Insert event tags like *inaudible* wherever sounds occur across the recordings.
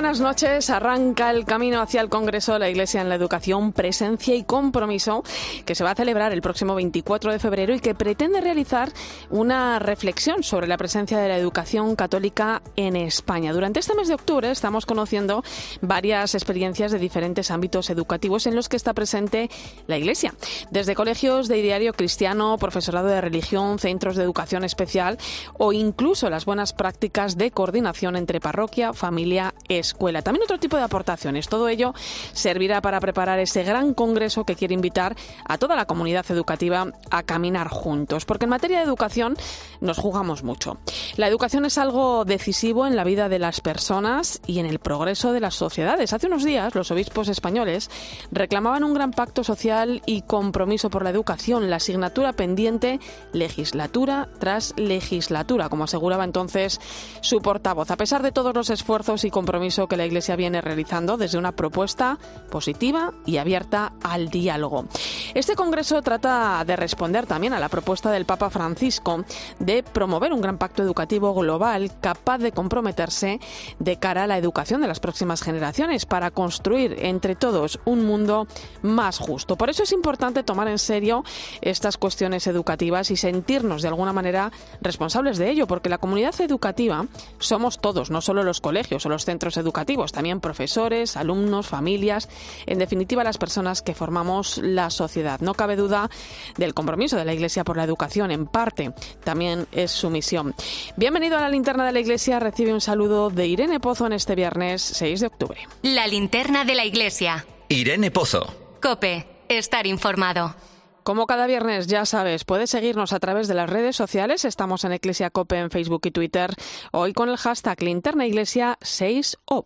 Buenas noches. Arranca el camino hacia el Congreso de la Iglesia en la Educación, Presencia y Compromiso, que se va a celebrar el próximo 24 de febrero y que pretende realizar una reflexión sobre la presencia de la educación católica en España. Durante este mes de octubre estamos conociendo varias experiencias de diferentes ámbitos educativos en los que está presente la Iglesia, desde colegios de ideario cristiano, profesorado de religión, centros de educación especial o incluso las buenas prácticas de coordinación entre parroquia, familia, familia, escuela. También otro tipo de aportaciones. Todo ello servirá para preparar ese gran congreso que quiere invitar a toda la comunidad educativa a caminar juntos. Porque en materia de educación nos jugamos mucho. La educación es algo decisivo en la vida de las personas y en el progreso de las sociedades. Hace unos días los obispos españoles reclamaban un gran pacto social y compromiso por la educación, la asignatura pendiente legislatura tras legislatura, como aseguraba entonces su portavoz. A pesar de todos los esfuerzos y que la Iglesia viene realizando desde una propuesta positiva y abierta al diálogo. Este Congreso trata de responder también a la propuesta del Papa Francisco de promover un gran pacto educativo global capaz de comprometerse de cara a la educación de las próximas generaciones para construir entre todos un mundo más justo. Por eso es importante tomar en serio estas cuestiones educativas y sentirnos de alguna manera responsables de ello, porque la comunidad educativa somos todos, no solo los colegios o los centros educativos, también profesores, alumnos, familias, en definitiva las personas que formamos la sociedad. No cabe duda del compromiso de la Iglesia por la educación, en parte también es su misión. Bienvenido a la linterna de la Iglesia, recibe un saludo de Irene Pozo en este viernes 6 de octubre. La linterna de la Iglesia. Irene Pozo. Cope, estar informado. Como cada viernes, ya sabes, puedes seguirnos a través de las redes sociales. Estamos en Iglesia Cope en Facebook y Twitter. Hoy con el hashtag Linterna Iglesia 6O.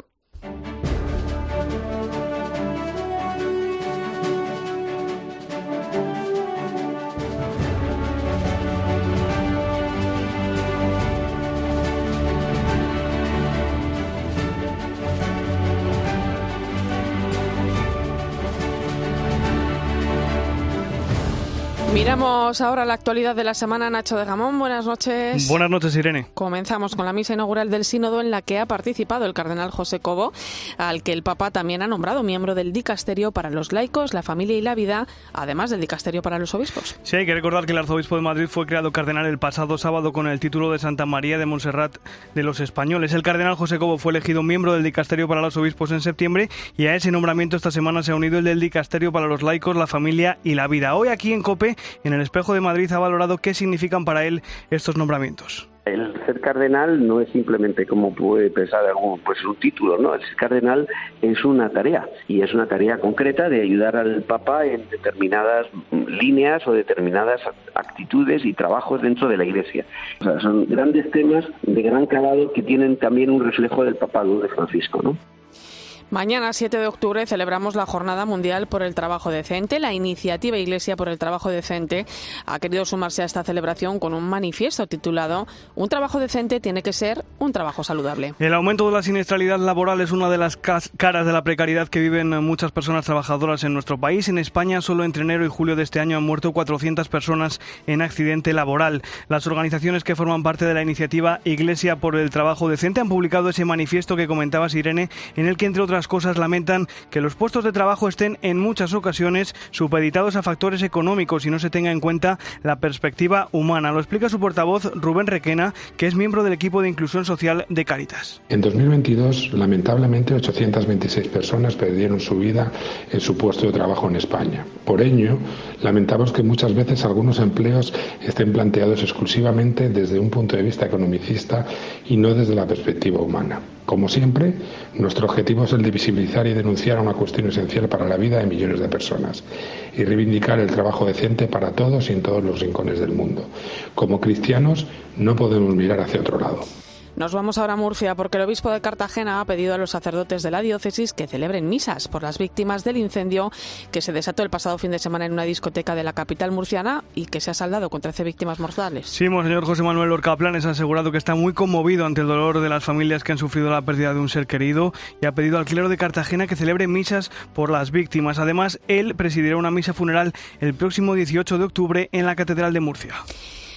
Miramos ahora la actualidad de la semana. Nacho de Gamón, buenas noches. Buenas noches, Irene. Comenzamos con la misa inaugural del Sínodo en la que ha participado el cardenal José Cobo, al que el Papa también ha nombrado miembro del Dicasterio para los laicos, la familia y la vida, además del Dicasterio para los obispos. Sí, hay que recordar que el arzobispo de Madrid fue creado cardenal el pasado sábado con el título de Santa María de Montserrat de los Españoles. El cardenal José Cobo fue elegido miembro del Dicasterio para los obispos en septiembre y a ese nombramiento esta semana se ha unido el del Dicasterio para los laicos, la familia y la vida. Hoy aquí en COPE en el Espejo de Madrid ha valorado qué significan para él estos nombramientos. El ser cardenal no es simplemente como puede pensar algún, pues un título, ¿no? El ser cardenal es una tarea y es una tarea concreta de ayudar al Papa en determinadas líneas o determinadas actitudes y trabajos dentro de la Iglesia. O sea, son grandes temas de gran calado que tienen también un reflejo del papado de Francisco, ¿no? Mañana, 7 de octubre, celebramos la Jornada Mundial por el Trabajo Decente. La iniciativa Iglesia por el Trabajo Decente ha querido sumarse a esta celebración con un manifiesto titulado Un trabajo decente tiene que ser un trabajo saludable. El aumento de la siniestralidad laboral es una de las caras de la precariedad que viven muchas personas trabajadoras en nuestro país. En España, solo entre enero y julio de este año han muerto 400 personas en accidente laboral. Las organizaciones que forman parte de la iniciativa Iglesia por el Trabajo Decente han publicado ese manifiesto que comentabas, Irene, en el que, entre otras cosas lamentan que los puestos de trabajo estén en muchas ocasiones supeditados a factores económicos y no se tenga en cuenta la perspectiva humana. Lo explica su portavoz Rubén Requena, que es miembro del equipo de inclusión social de Caritas. En 2022, lamentablemente, 826 personas perdieron su vida en su puesto de trabajo en España. Por ello, lamentamos que muchas veces algunos empleos estén planteados exclusivamente desde un punto de vista economicista y no desde la perspectiva humana. Como siempre, nuestro objetivo es el de visibilizar y denunciar una cuestión esencial para la vida de millones de personas y reivindicar el trabajo decente para todos y en todos los rincones del mundo. Como cristianos, no podemos mirar hacia otro lado. Nos vamos ahora a Murcia porque el obispo de Cartagena ha pedido a los sacerdotes de la diócesis que celebren misas por las víctimas del incendio que se desató el pasado fin de semana en una discoteca de la capital murciana y que se ha saldado con 13 víctimas mortales. Sí, señor José Manuel Lorca Planes ha asegurado que está muy conmovido ante el dolor de las familias que han sufrido la pérdida de un ser querido y ha pedido al clero de Cartagena que celebre misas por las víctimas. Además, él presidirá una misa funeral el próximo 18 de octubre en la Catedral de Murcia.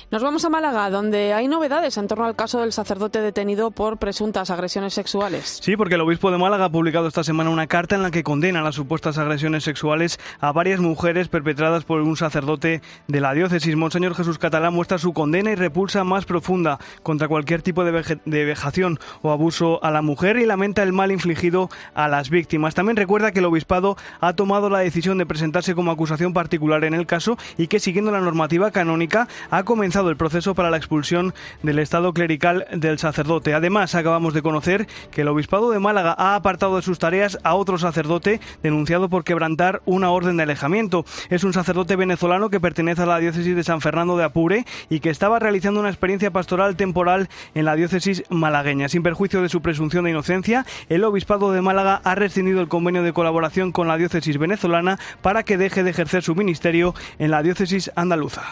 Nos vamos a Málaga, donde hay novedades en torno al caso del sacerdote detenido por presuntas agresiones sexuales. Sí, porque el obispo de Málaga ha publicado esta semana una carta en la que condena las supuestas agresiones sexuales a varias mujeres perpetradas por un sacerdote de la diócesis. Monseñor Jesús Catalán muestra su condena y repulsa más profunda contra cualquier tipo de, vejación o abuso a la mujer y lamenta el mal infligido a las víctimas. También recuerda que el obispado ha tomado la decisión de presentarse como acusación particular en el caso y que, siguiendo la normativa canónica, ha comenzado el proceso para la expulsión del estado clerical del sacerdote. Además, acabamos de conocer que el Obispado de Málaga ha apartado de sus tareas a otro sacerdote denunciado por quebrantar una orden de alejamiento. Es un sacerdote venezolano que pertenece a la diócesis de San Fernando de Apure y que estaba realizando una experiencia pastoral temporal en la diócesis malagueña. Sin perjuicio de su presunción de inocencia, el Obispado de Málaga ha rescindido el convenio de colaboración con la diócesis venezolana para que deje de ejercer su ministerio en la diócesis andaluza.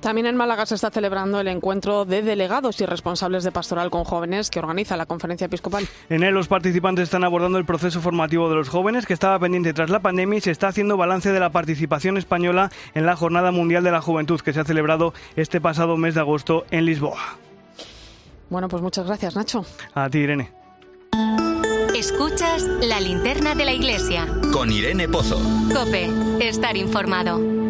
También en Málaga se está celebrando el encuentro de delegados y responsables de pastoral con jóvenes que organiza la conferencia episcopal. En él los participantes están abordando el proceso formativo de los jóvenes que estaba pendiente tras la pandemia y se está haciendo balance de la participación española en la Jornada Mundial de la Juventud que se ha celebrado este pasado mes de agosto en Lisboa. Bueno, pues muchas gracias, Nacho. A ti, Irene. Escuchas la linterna de la iglesia. Con Irene Pozo. Cope, estar informado.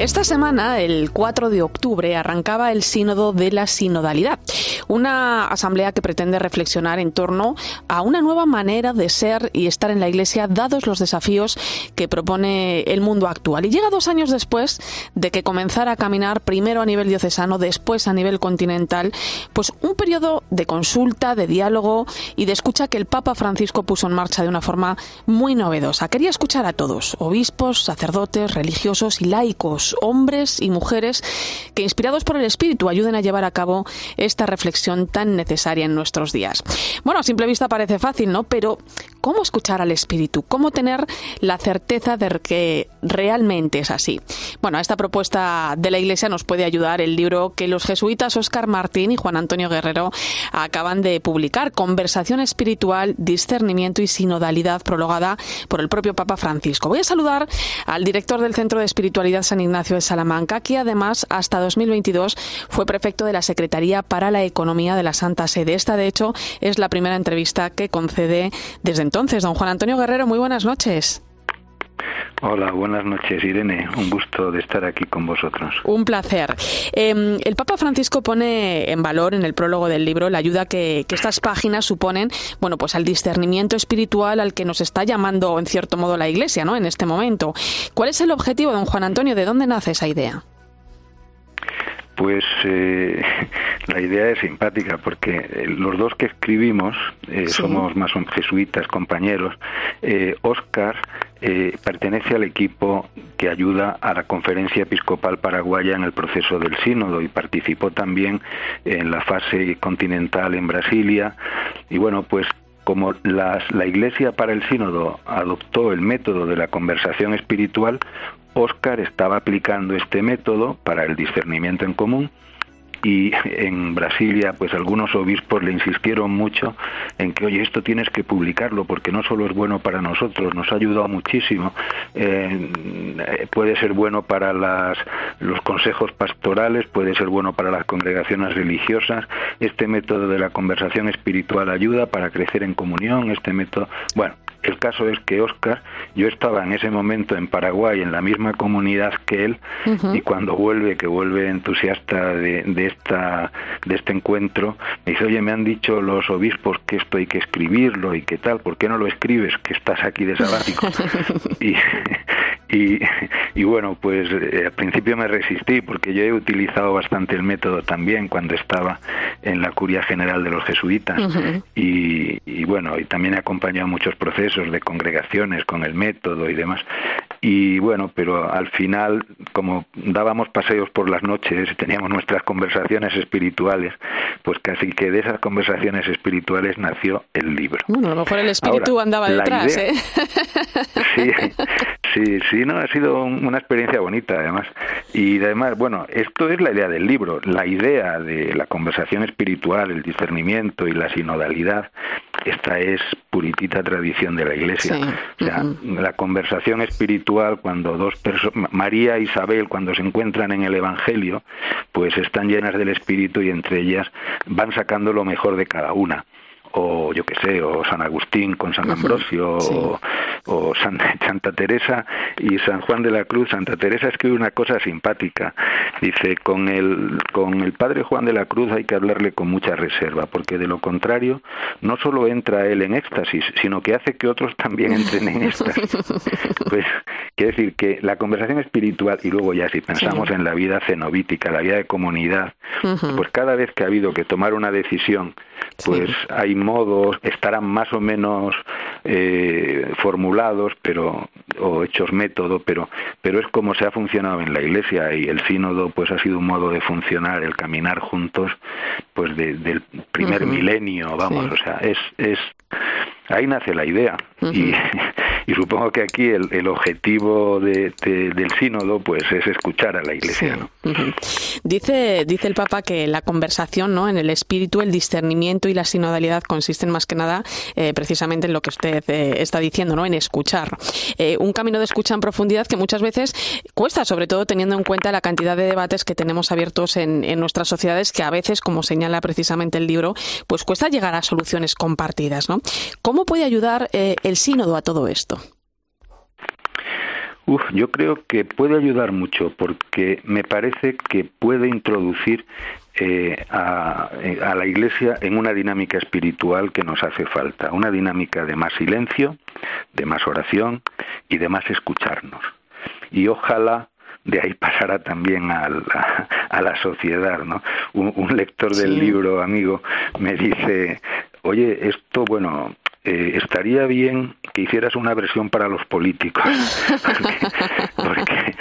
Esta semana, el 4 de octubre, arrancaba el Sínodo de la Sinodalidad, una asamblea que pretende reflexionar en torno a una nueva manera de ser y estar en la Iglesia, dados los desafíos que propone el mundo actual. Y llega dos años después de que comenzara a caminar primero a nivel diocesano, después a nivel continental, pues un periodo de consulta, de diálogo y de escucha que el Papa Francisco puso en marcha de una forma muy novedosa. Quería escuchar a todos, obispos, sacerdotes, religiosos y laicos hombres y mujeres que, inspirados por el Espíritu, ayuden a llevar a cabo esta reflexión tan necesaria en nuestros días. Bueno, a simple vista parece fácil, ¿no? Pero, ¿cómo escuchar al Espíritu? ¿Cómo tener la certeza de que realmente es así? Bueno, a esta propuesta de la Iglesia nos puede ayudar el libro que los jesuitas Oscar Martín y Juan Antonio Guerrero acaban de publicar, Conversación Espiritual, Discernimiento y Sinodalidad, prologada por el propio Papa Francisco. Voy a saludar al director del Centro de Espiritualidad San Ignacio de Salamanca, que además hasta 2022 fue prefecto de la Secretaría para la Economía de la Santa Sede. Esta, de hecho, es la primera entrevista que concede desde entonces. Don Juan Antonio Guerrero, muy buenas noches. Hola, buenas noches Irene, un gusto de estar aquí con vosotros. Un placer. Em, el Papa Francisco pone en valor en el prólogo del libro la ayuda que, que, estas páginas suponen, bueno, pues al discernimiento espiritual al que nos está llamando en cierto modo la Iglesia, ¿no? En este momento. ¿Cuál es el objetivo, don Juan Antonio? ¿De dónde nace esa idea? Pues eh, *laughs* la idea es simpática porque eh, los dos que escribimos eh, somos más jesuitas, compañeros. Oscar pertenece al equipo que ayuda a la Conferencia Episcopal Paraguaya en el proceso del sínodo y participó también en la fase continental en Brasilia. Y bueno, pues como la Iglesia para el Sínodo adoptó el método de la conversación espiritual, Oscar estaba aplicando este método para el discernimiento en común y en Brasilia pues algunos obispos le insistieron mucho en que oye esto tienes que publicarlo porque no solo es bueno para nosotros nos ha ayudado muchísimo eh, puede ser bueno para las, los consejos pastorales puede ser bueno para las congregaciones religiosas. Este método de la conversación espiritual ayuda para crecer en comunión este método bueno El caso es que Oscar, yo estaba en ese momento en Paraguay, en la misma comunidad que él, y cuando vuelve, que vuelve entusiasta de, de, esta, de este encuentro, me dice, oye, me han dicho los obispos que esto hay que escribirlo y qué tal, ¿por qué no lo escribes? Que estás aquí de sabático. *laughs* y, y, *laughs* y, bueno, pues eh, al principio me resistí porque yo he utilizado bastante el método también cuando estaba en la curia general de los jesuitas y, y, bueno, y también he acompañado muchos procesos de congregaciones con el método y demás. Y bueno, pero al final, como dábamos paseos por las noches, teníamos nuestras conversaciones espirituales, pues casi que de esas conversaciones espirituales nació el libro. Bueno, a lo mejor el espíritu andaba detrás, ¿eh? *laughs* Sí, sí, sí, no, ha sido una experiencia bonita además. Y además, bueno, esto es la idea del libro, la idea de la conversación espiritual, el discernimiento y la sinodalidad, esta es puritita tradición de la Iglesia. O sea, la conversación espiritual cuando dos personas, María e Isabel, cuando se encuentran en el Evangelio, pues están llenas del Espíritu y entre ellas van sacando lo mejor de cada una o yo qué sé, o San Agustín con San Ambrosio, o, *laughs* Santa Teresa y San Juan de la Cruz. Santa Teresa escribe una cosa simpática. Dice, con el, con el padre Juan de la Cruz hay que hablarle con mucha reserva, porque de lo contrario, no solo entra él en éxtasis, sino que hace que otros también entren en éxtasis. *laughs* Pues quiere decir que la conversación espiritual, y luego ya si pensamos en la vida cenobítica, la vida de comunidad, pues cada vez que ha habido que tomar una decisión, pues hay modos, estarán más o menos eh, formulados, pero o hechos método, pero pero es como se ha funcionado en la Iglesia y el sínodo pues ha sido un modo de funcionar, el caminar juntos, pues del primer milenio, vamos, o sea, es es ahí nace la idea y, *laughs* y, supongo que aquí el, el objetivo de, de, del sínodo pues es escuchar a la iglesia ¿no? dice dice el papa que la conversación no en el espíritu el discernimiento y la sinodalidad consisten más que nada eh, precisamente en lo que usted eh, está diciendo no en escuchar. Eh, un camino de escucha en profundidad que muchas veces cuesta sobre todo teniendo en cuenta la cantidad de debates que tenemos abiertos en, en nuestras sociedades que a veces como señala precisamente el libro pues cuesta llegar a soluciones compartidas no cómo puede ayudar el sínodo a todo esto? Uf, yo creo que puede ayudar mucho porque me parece que puede introducir eh, a, a, la Iglesia en una dinámica espiritual que nos hace falta, una dinámica de más silencio, de más oración y de más escucharnos. Y ojalá de ahí *laughs* pasará también a la, a la sociedad, ¿no? Un, un lector del sí. libro, amigo, me dice, oye, esto, bueno, eh, estaría bien que hicieras una versión para los políticos. *laughs* porque, porque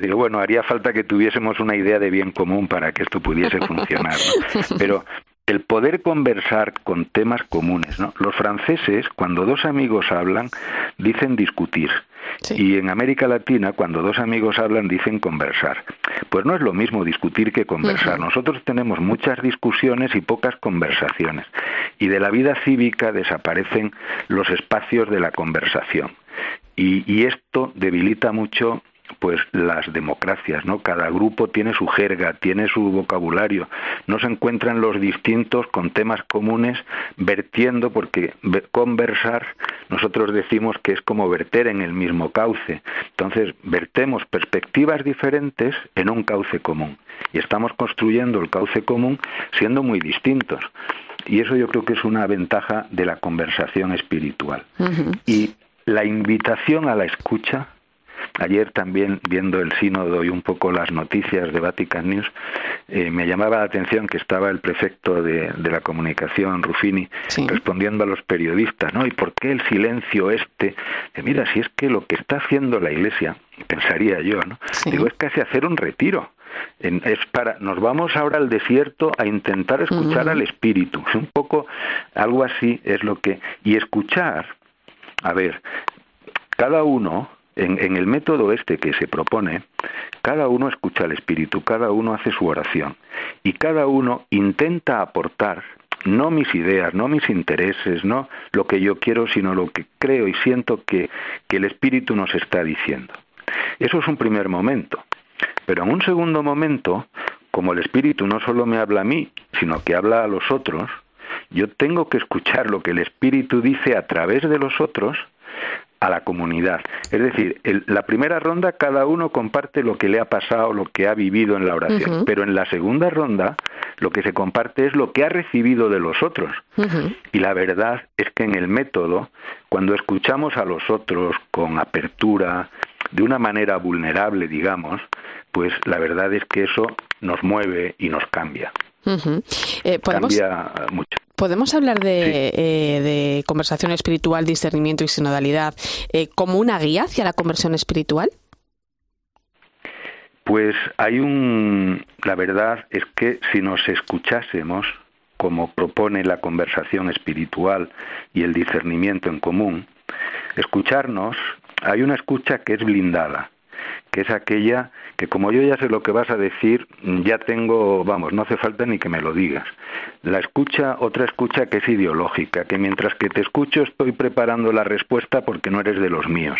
digo, bueno, haría falta que tuviésemos una idea de bien común para que esto pudiese *laughs* funcionar. ¿no? Pero el poder conversar con temas comunes, ¿no? Los franceses, cuando dos amigos hablan, dicen discutir. Sí. Y en América Latina, cuando dos amigos hablan, dicen conversar. Pues no es lo mismo discutir que conversar. Uh -huh. Nosotros tenemos muchas discusiones y pocas conversaciones. Y de la vida cívica desaparecen los espacios de la conversación. Y, y esto debilita mucho pues las democracias, ¿no? Cada grupo tiene su jerga, tiene su vocabulario, no se encuentran los distintos con temas comunes vertiendo, porque conversar nosotros decimos que es como verter en el mismo cauce. Entonces, vertemos perspectivas diferentes en un cauce común y estamos construyendo el cauce común siendo muy distintos. Y eso yo creo que es una ventaja de la conversación espiritual. Uh -huh. Y la invitación a la escucha Ayer también, viendo el sínodo y un poco las noticias de Vatican News, eh, me llamaba la atención que estaba el prefecto de, de la comunicación, Ruffini, sí. respondiendo a los periodistas, ¿no? ¿Y por qué el silencio este? De, mira, si es que lo que está haciendo la Iglesia, pensaría yo, ¿no? Sí. Digo, es casi hacer un retiro. En, es para nos vamos ahora al desierto a intentar escuchar uh -huh. al espíritu un poco algo así es lo que y escuchar a ver cada uno en, el método este que se propone, cada uno escucha al Espíritu, cada uno hace su oración y cada uno intenta aportar no mis ideas, no mis intereses, no lo que yo quiero, sino lo que creo y siento que, que el Espíritu nos está diciendo. Eso es un primer momento. Pero en un segundo momento, como el Espíritu no solo me habla a mí, sino que habla a los otros, yo tengo que escuchar lo que el Espíritu dice a través de los otros a la comunidad. Es decir, la primera ronda cada uno comparte lo que le ha pasado, lo que ha vivido en la oración, pero en la segunda ronda lo que se comparte es lo que ha recibido de los otros. Y la verdad es que en el método, cuando escuchamos a los otros con apertura, de una manera vulnerable, digamos, pues la verdad es que eso nos mueve y nos cambia. Eh, cambia mucho. ¿Podemos hablar de, eh, de, conversación espiritual, discernimiento y sinodalidad eh, como una guía hacia la conversión espiritual? Pues hay un... La verdad es que si nos escuchásemos, como propone la conversación espiritual y el discernimiento en común, escucharnos, hay una escucha que es blindada, que es aquella que como yo ya sé lo que vas a decir, ya tengo, vamos, no hace falta ni que me lo digas. La escucha, otra escucha que es ideológica, que mientras que te escucho estoy preparando la respuesta porque no eres de los míos.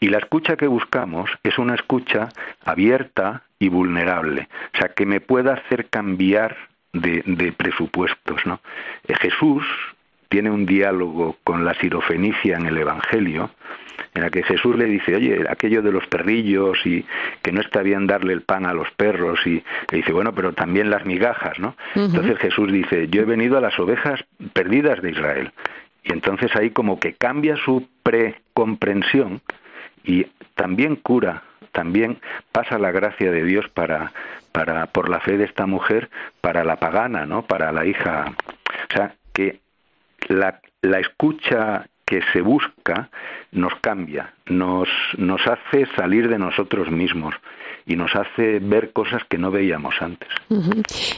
Y la escucha que buscamos es una escucha abierta y vulnerable, o sea, que me pueda hacer cambiar de, de presupuestos. ¿no? Eh, Jesús tiene un diálogo con la sirofenicia en el Evangelio, en la que Jesús le dice, oye, aquello de los perrillos y que no está bien darle el pan a los perros y le dice, bueno, pero también las migajas, ¿no? Entonces Jesús dice, yo he venido a las ovejas perdidas de Israel. Y entonces ahí como que cambia su precomprensión y también cura, también pasa la gracia de Dios para, para, por la fe de esta mujer, para la pagana, ¿no? Para la hija. O sea, que la, la escucha que se busca nos cambia, nos, nos hace salir de nosotros mismos y nos hace ver cosas que no veíamos antes.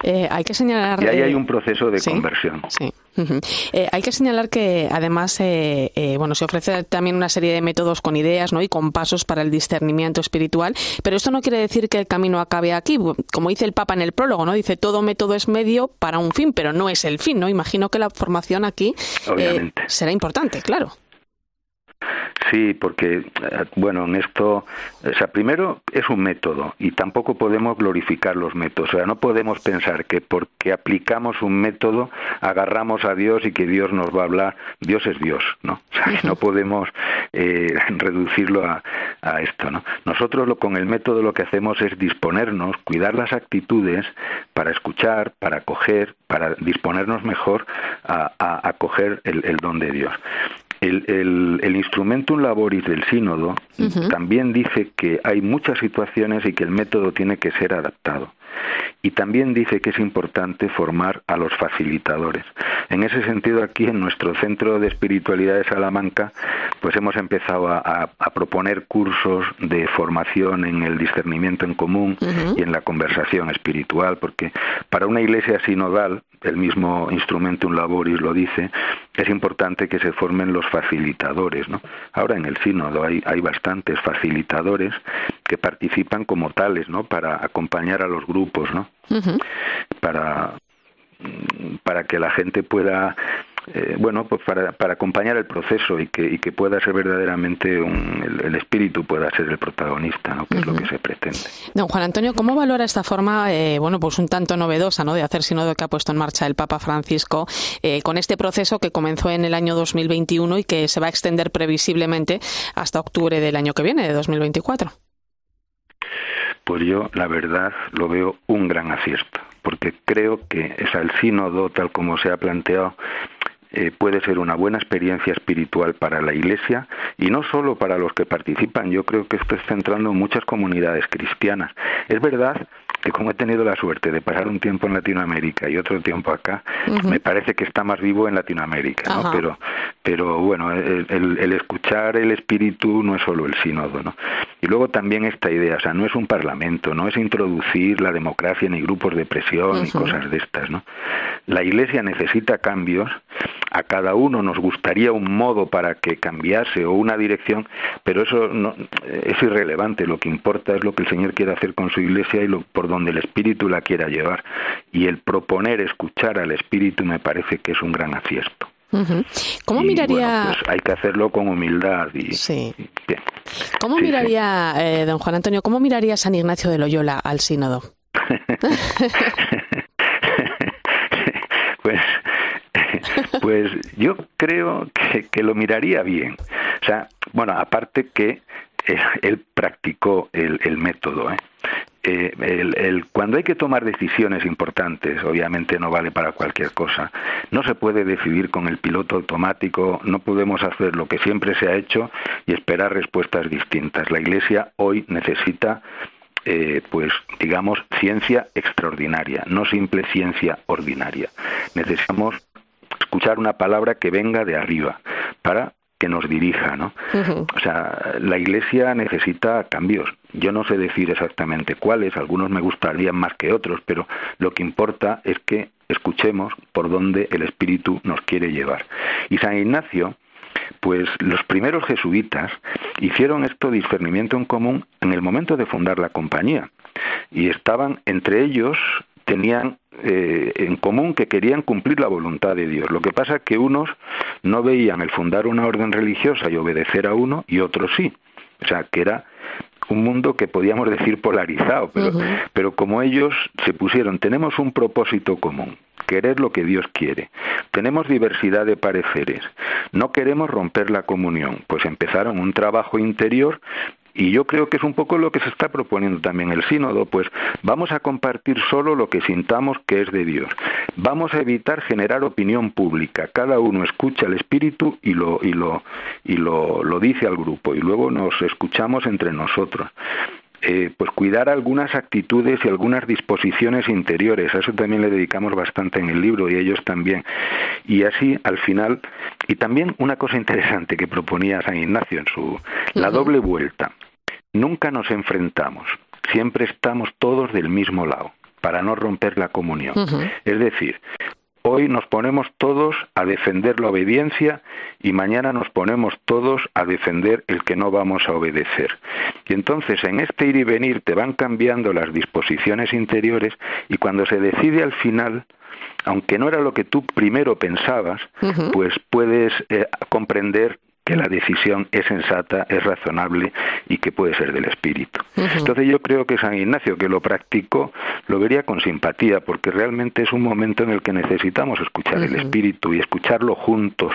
Eh, hay que señalar. Y ahí hay un proceso de conversión. Sí. Eh, hay que señalar que además eh, bueno se ofrece también una serie de métodos con ideas ¿no? y con pasos para el discernimiento espiritual, pero esto no quiere decir que el camino acabe aquí. Como dice el Papa en el prólogo, no dice todo método es medio para un fin, pero no es el fin. no Imagino que la formación aquí será importante, claro. Sí, porque, eh, bueno, en esto, o sea, primero es un método y tampoco podemos glorificar los métodos. O sea, no podemos pensar que porque aplicamos un método agarramos a Dios y que Dios nos va a hablar. Dios es Dios, ¿no? O sea, no podemos eh, *laughs* reducirlo a, a, esto, ¿no? Nosotros lo, con el método lo que hacemos es disponernos, cuidar las actitudes para escuchar, para acoger, para disponernos mejor a, a acoger el, el don de Dios. El, el, el instrumentum laboris del sínodo también dice que hay muchas situaciones y que el método tiene que ser adaptado. Y también dice que es importante formar a los facilitadores. En ese sentido, aquí en nuestro centro de espiritualidad de Salamanca, pues hemos empezado a, proponer cursos de formación en el discernimiento en común y en la conversación espiritual, porque para una iglesia sinodal, el mismo instrumento un laboris lo dice, es importante que se formen los facilitadores. ¿no? Ahora en el sínodo hay, hay bastantes facilitadores que participan como tales, ¿no? Para acompañar a los grupos, ¿no? Para para que la gente pueda eh, bueno, pues para, para, acompañar el proceso y que, y que pueda ser verdaderamente un, el, espíritu pueda ser el protagonista, ¿no? que es lo que se pretende. Don Juan Antonio, ¿cómo valora esta forma, eh, bueno, pues un tanto novedosa, ¿no? de hacer sínodo que ha puesto en marcha el Papa Francisco eh, con este proceso que comenzó en el año 2021 y que se va a extender previsiblemente hasta octubre del año que viene, de 2024? Pues yo, la verdad, lo veo un gran acierto, porque creo que es el sínodo, tal como se ha planteado, eh, puede ser una buena experiencia espiritual para la Iglesia y no solo para los que participan. Yo creo que esto está entrando en muchas comunidades cristianas. Es verdad que como he tenido la suerte de pasar un tiempo en Latinoamérica y otro tiempo acá, me parece que está más vivo en Latinoamérica, ¿no? Pero, pero bueno, el, escuchar el espíritu no es solo el sínodo, ¿no? Y luego también esta idea, o sea, no es un parlamento, no es introducir la democracia ni grupos de presión y cosas de estas, ¿no? La Iglesia necesita cambios, a cada uno nos gustaría un modo para que cambiase o una dirección, pero eso no, es irrelevante, lo que importa es lo que el Señor quiere hacer con su Iglesia y lo, por donde el Espíritu la quiera llevar. Y el proponer escuchar al Espíritu me parece que es un gran acierto. ¿Cómo miraría? pues hay que hacerlo con humildad y, sí. ¿Cómo miraría, eh, don Juan Antonio, cómo miraría San Ignacio de Loyola al sínodo? *laughs* pues Pues yo creo que, lo miraría bien. O sea, bueno, aparte que eh, él, practicó el, el método. ¿eh? Eh, el, cuando hay que tomar decisiones importantes, obviamente no vale para cualquier cosa. No se puede decidir con el piloto automático, no podemos hacer lo que siempre se ha hecho y esperar respuestas distintas. La Iglesia hoy necesita eh, pues digamos ciencia extraordinaria, no simple ciencia ordinaria. Necesitamos escuchar una palabra que venga de arriba para que nos dirija, ¿no? O sea, la Iglesia necesita cambios. Yo no sé decir exactamente cuáles, algunos me gustarían más que otros, pero lo que importa es que escuchemos por dónde el Espíritu nos quiere llevar. Y San Ignacio, pues los primeros jesuitas hicieron esto discernimiento en común en el momento de fundar la compañía y estaban entre ellos tenían eh, en común que querían cumplir la voluntad de Dios. Lo que pasa es que unos no veían el fundar una orden religiosa y obedecer a uno y otros sí. O sea, que era un mundo que podíamos decir polarizado, pero, pero como ellos se pusieron, tenemos un propósito común, querer lo que Dios quiere. Tenemos diversidad de pareceres, no queremos romper la comunión, pues empezaron un trabajo interior y yo creo que es un poco lo que se está proponiendo también el sínodo, pues vamos a compartir solo lo que sintamos que es de Dios. Vamos a evitar generar opinión pública. Cada uno escucha al Espíritu y lo y lo y lo, lo dice al grupo y luego nos escuchamos entre nosotros. Eh, pues cuidar algunas actitudes y algunas disposiciones interiores. A eso también le dedicamos bastante en el libro y ellos también. Y así, al final, y también una cosa interesante que proponía San Ignacio en su la doble vuelta. Nunca nos enfrentamos, siempre estamos todos del mismo lado para no romper la comunión. Es decir, Hoy nos ponemos todos a defender la obediencia y mañana nos ponemos todos a defender el que no vamos a obedecer. Y entonces en este ir y venir te van cambiando las disposiciones interiores y cuando se decide al final, aunque no era lo que tú primero pensabas, pues puedes eh, comprender que la decisión es sensata, es razonable y que puede ser del espíritu. Entonces yo creo que San Ignacio, que lo practicó, lo vería con simpatía, porque realmente es un momento en el que necesitamos escuchar el espíritu y escucharlo juntos.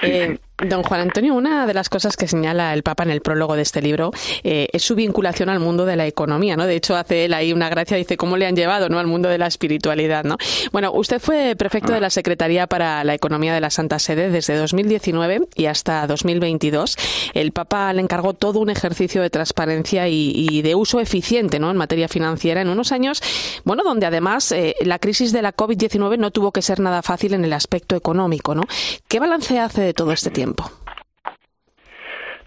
Eh, don Juan Antonio, una de las cosas que señala el Papa en el prólogo de este libro eh, es su vinculación al mundo de la economía, ¿no? De hecho, hace él ahí una gracia, dice cómo le han llevado, ¿no? Al mundo de la espiritualidad, ¿no? Bueno, usted fue prefecto de la Secretaría para la Economía de la Santa Sede desde 2019 y hasta 2022. El Papa le encargó todo un ejercicio de transparencia y, de uso eficiente, ¿no? En materia financiera en unos años, bueno, donde además eh, la crisis de la COVID-19 no tuvo que ser nada fácil en el aspecto económico, ¿no? ¿Qué balance hace de todo este tiempo?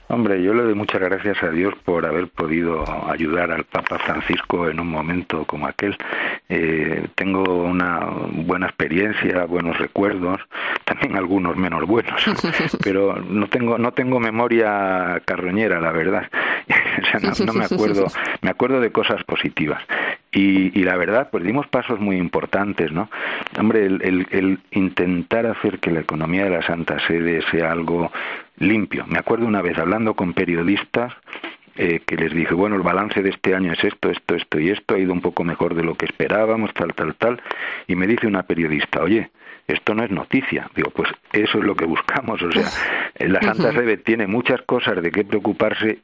Hombre, yo le doy muchas gracias a Dios por haber podido ayudar al Papa Francisco en un momento como aquel. Eh, tengo una buena experiencia, buenos recuerdos, también algunos menos buenos, *laughs* pero no tengo no tengo memoria carroñera, la verdad. *laughs* no, me acuerdo, me acuerdo de cosas positivas. Y, la verdad, pues dimos pasos muy importantes, ¿no? Hombre, el, el intentar hacer que la economía de la Santa Sede sea algo limpio. Me acuerdo una vez hablando con periodistas eh, que les dije, bueno, el balance de este año es esto, esto, esto y esto, ha ido un poco mejor de lo que esperábamos, tal, tal, tal, y me dice una periodista, oye, esto no es noticia. Digo, pues eso es lo que buscamos. O sea, *laughs* la Santa Sede tiene muchas cosas de qué preocuparse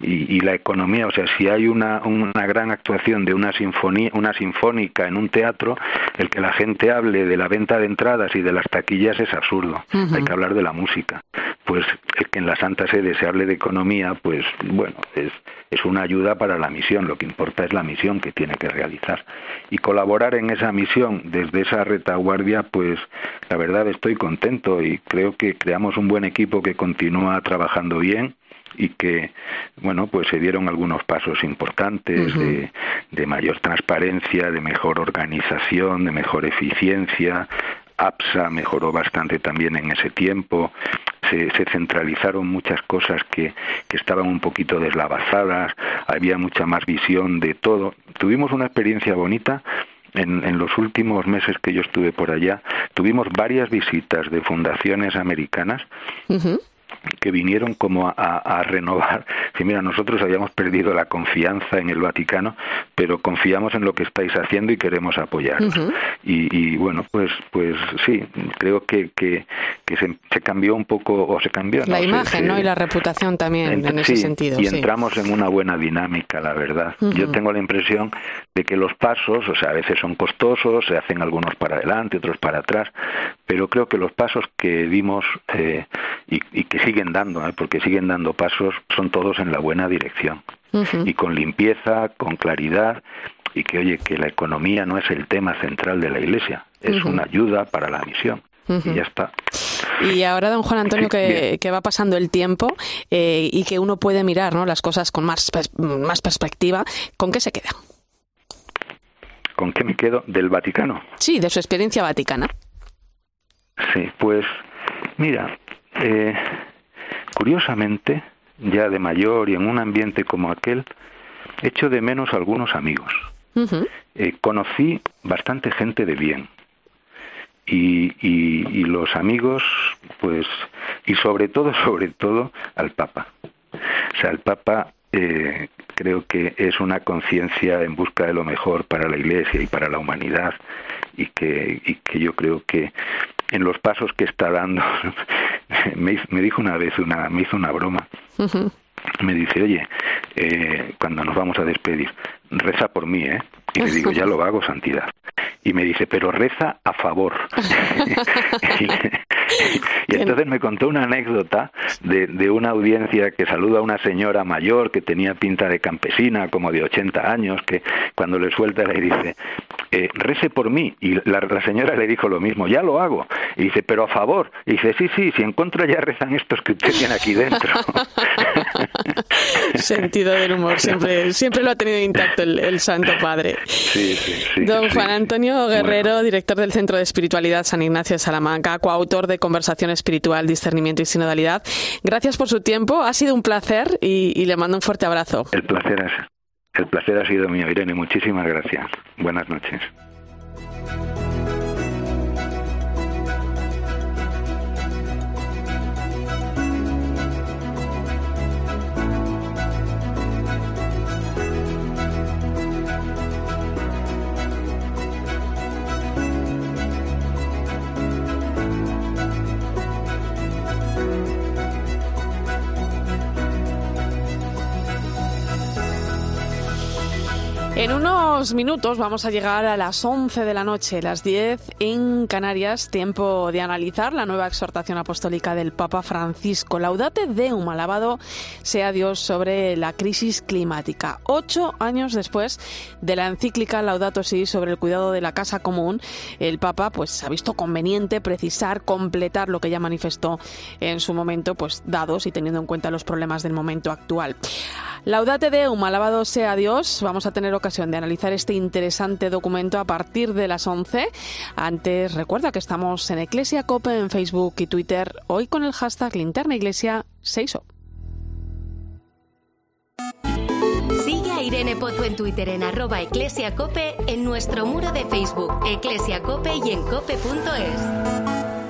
y, y, la economía, o sea, si hay una, una gran actuación de una sinfonía, una sinfónica en un teatro, el que la gente hable de la venta de entradas y de las taquillas es absurdo. Hay que hablar de la música. Pues el que en la Santa Sede se hable de economía, pues bueno, es, es una ayuda para la misión. Lo que importa es la misión que tiene que realizar. Y colaborar en esa misión desde esa retaguardia, pues la verdad estoy contento y creo que creamos un buen equipo que continúa trabajando bien y que bueno pues se dieron algunos pasos importantes de, de, mayor transparencia de mejor organización de mejor eficiencia. APSA mejoró bastante también en ese tiempo. Se, se centralizaron muchas cosas que, que estaban un poquito deslavazadas había mucha más visión de todo. Tuvimos una experiencia bonita en, en, los últimos meses que yo estuve por allá, tuvimos varias visitas de fundaciones americanas que vinieron como a, renovar. *laughs* Que mira, nosotros habíamos perdido la confianza en el Vaticano, pero confiamos en lo que estáis haciendo y queremos apoyar. y, bueno, pues, pues sí, creo que, que, se, cambió un poco, o se cambió. La imagen, ¿no? Y la reputación también en, ese sentido. Y entramos en una buena dinámica, la verdad. Yo tengo la impresión de que los pasos, o sea, a veces son costosos, se hacen algunos para adelante, otros para atrás, pero creo que los pasos que dimos eh, y, y, que siguen dando, ¿eh? porque siguen dando pasos, son todos en la buena dirección. Y con limpieza, con claridad, y que, oye, que la economía no es el tema central de la Iglesia, es una ayuda para la misión. Y ya está. Y ahora, don Juan Antonio, *laughs* que, va pasando el tiempo eh, y que uno puede mirar ¿no? las cosas con más, más perspectiva, ¿con qué se queda? ¿Con qué me quedo? ¿Del Vaticano? Sí, de su experiencia vaticana. Sí, pues mira, eh, curiosamente, ya de mayor y en un ambiente como aquel, echo de menos algunos amigos. Eh, conocí bastante gente de bien. Y, y, los amigos, pues, y sobre todo, *laughs* sobre todo, al Papa. O sea, el Papa eh, creo que es una conciencia en busca de lo mejor para la Iglesia y para la humanidad y que, y que yo creo que en los pasos que está dando. *laughs* Me, dijo una vez una me hizo una broma. Me dice oye eh, cuando nos vamos a despedir reza por mí eh y le digo ya lo hago santidad y me dice pero reza a favor *laughs* y, entonces me contó una anécdota de, de, una audiencia que saluda a una señora mayor que tenía pinta de campesina, como de 80 años, que cuando le suelta le dice, eh, rece por mí. Y la, señora le dijo lo mismo, ya lo hago. Y dice, pero a favor. Y dice, sí, sí, si en contra ya rezan estos que usted tiene aquí dentro. *laughs* Sentido del humor, siempre, siempre lo ha tenido intacto el, Santo Padre. Sí, sí, sí, Don Juan Antonio Guerrero, director del Centro de Espiritualidad San Ignacio de Salamanca, coautor de Conversación Espiritual, Discernimiento y Sinodalidad. Gracias por su tiempo, ha sido un placer y, y le mando un fuerte abrazo. El placer es el placer ha sido mío, Irene. Muchísimas gracias. Buenas noches. En unos minutos vamos a llegar a las 11 de la noche, las 10 en Canarias, tiempo de analizar la nueva exhortación apostólica del Papa Francisco. Laudate Deum, alabado sea Dios sobre la crisis climática. Ocho años después de la encíclica Laudato Si sobre el cuidado de la casa común, el Papa pues ha visto conveniente precisar, completar lo que ya manifestó en su momento, pues dados y teniendo en cuenta los problemas del momento actual. Laudate Deum, alabado sea Dios. Vamos a tener ocasión de analizar este interesante documento a partir de las 11. Antes, recuerda que estamos en Eclesia Cope en Facebook y Twitter, hoy con el hashtag Linterna Iglesia 6 Sigue a Irene Pozo en Twitter en arroba eclesiacope, en nuestro muro de Facebook, eclesiacope y en cope.es.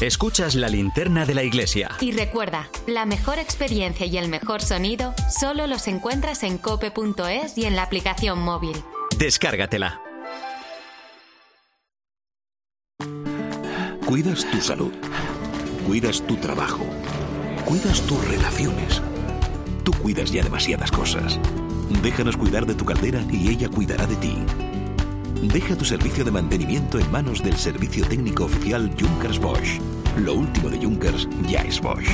Escuchas la linterna de la iglesia. Y recuerda, la mejor experiencia y el mejor sonido solo los encuentras en cope.es y en la aplicación móvil. Descárgatela. Cuidas tu salud. Cuidas tu trabajo. Cuidas tus relaciones. Tú cuidas ya demasiadas cosas. Déjanos cuidar de tu caldera y ella cuidará de ti. Deja tu servicio de mantenimiento en manos del servicio técnico oficial Junkers Bosch. Lo último de Junkers ya es Bosch.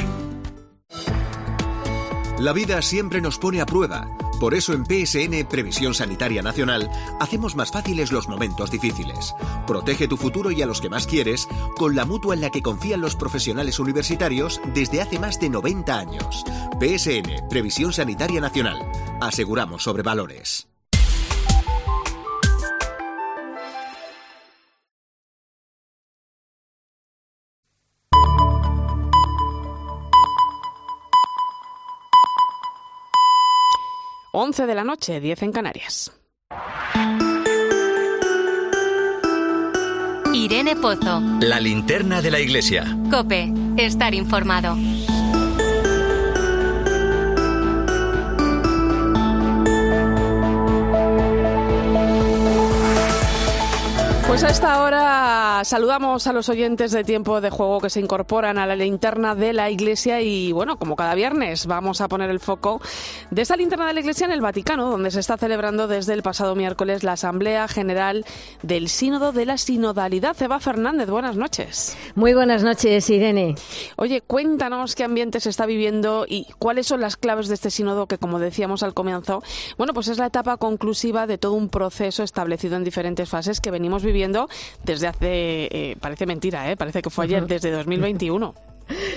La vida siempre nos pone a prueba. Por eso en PSN Previsión Sanitaria Nacional hacemos más fáciles los momentos difíciles. Protege tu futuro y a los que más quieres con la mutua en la que confían los profesionales universitarios desde hace más de 90 años. PSN Previsión Sanitaria Nacional. Aseguramos sobre valores. 11 de la noche, 10 en Canarias. Irene Pozo. La linterna de la iglesia. Cope, estar informado. Pues a esta hora saludamos a los oyentes de tiempo de juego que se incorporan a la linterna de la Iglesia y bueno, como cada viernes vamos a poner el foco de esta linterna de la Iglesia en el Vaticano, donde se está celebrando desde el pasado miércoles la Asamblea General del Sínodo de la Sinodalidad. Eva Fernández, buenas noches. Muy buenas noches, Irene. Oye, cuéntanos qué ambiente se está viviendo y cuáles son las claves de este sínodo que, como decíamos al comienzo, bueno, pues es la etapa conclusiva de todo un proceso establecido en diferentes fases que venimos viviendo desde hace, eh, parece mentira, ¿eh? parece que fue ayer, desde 2021.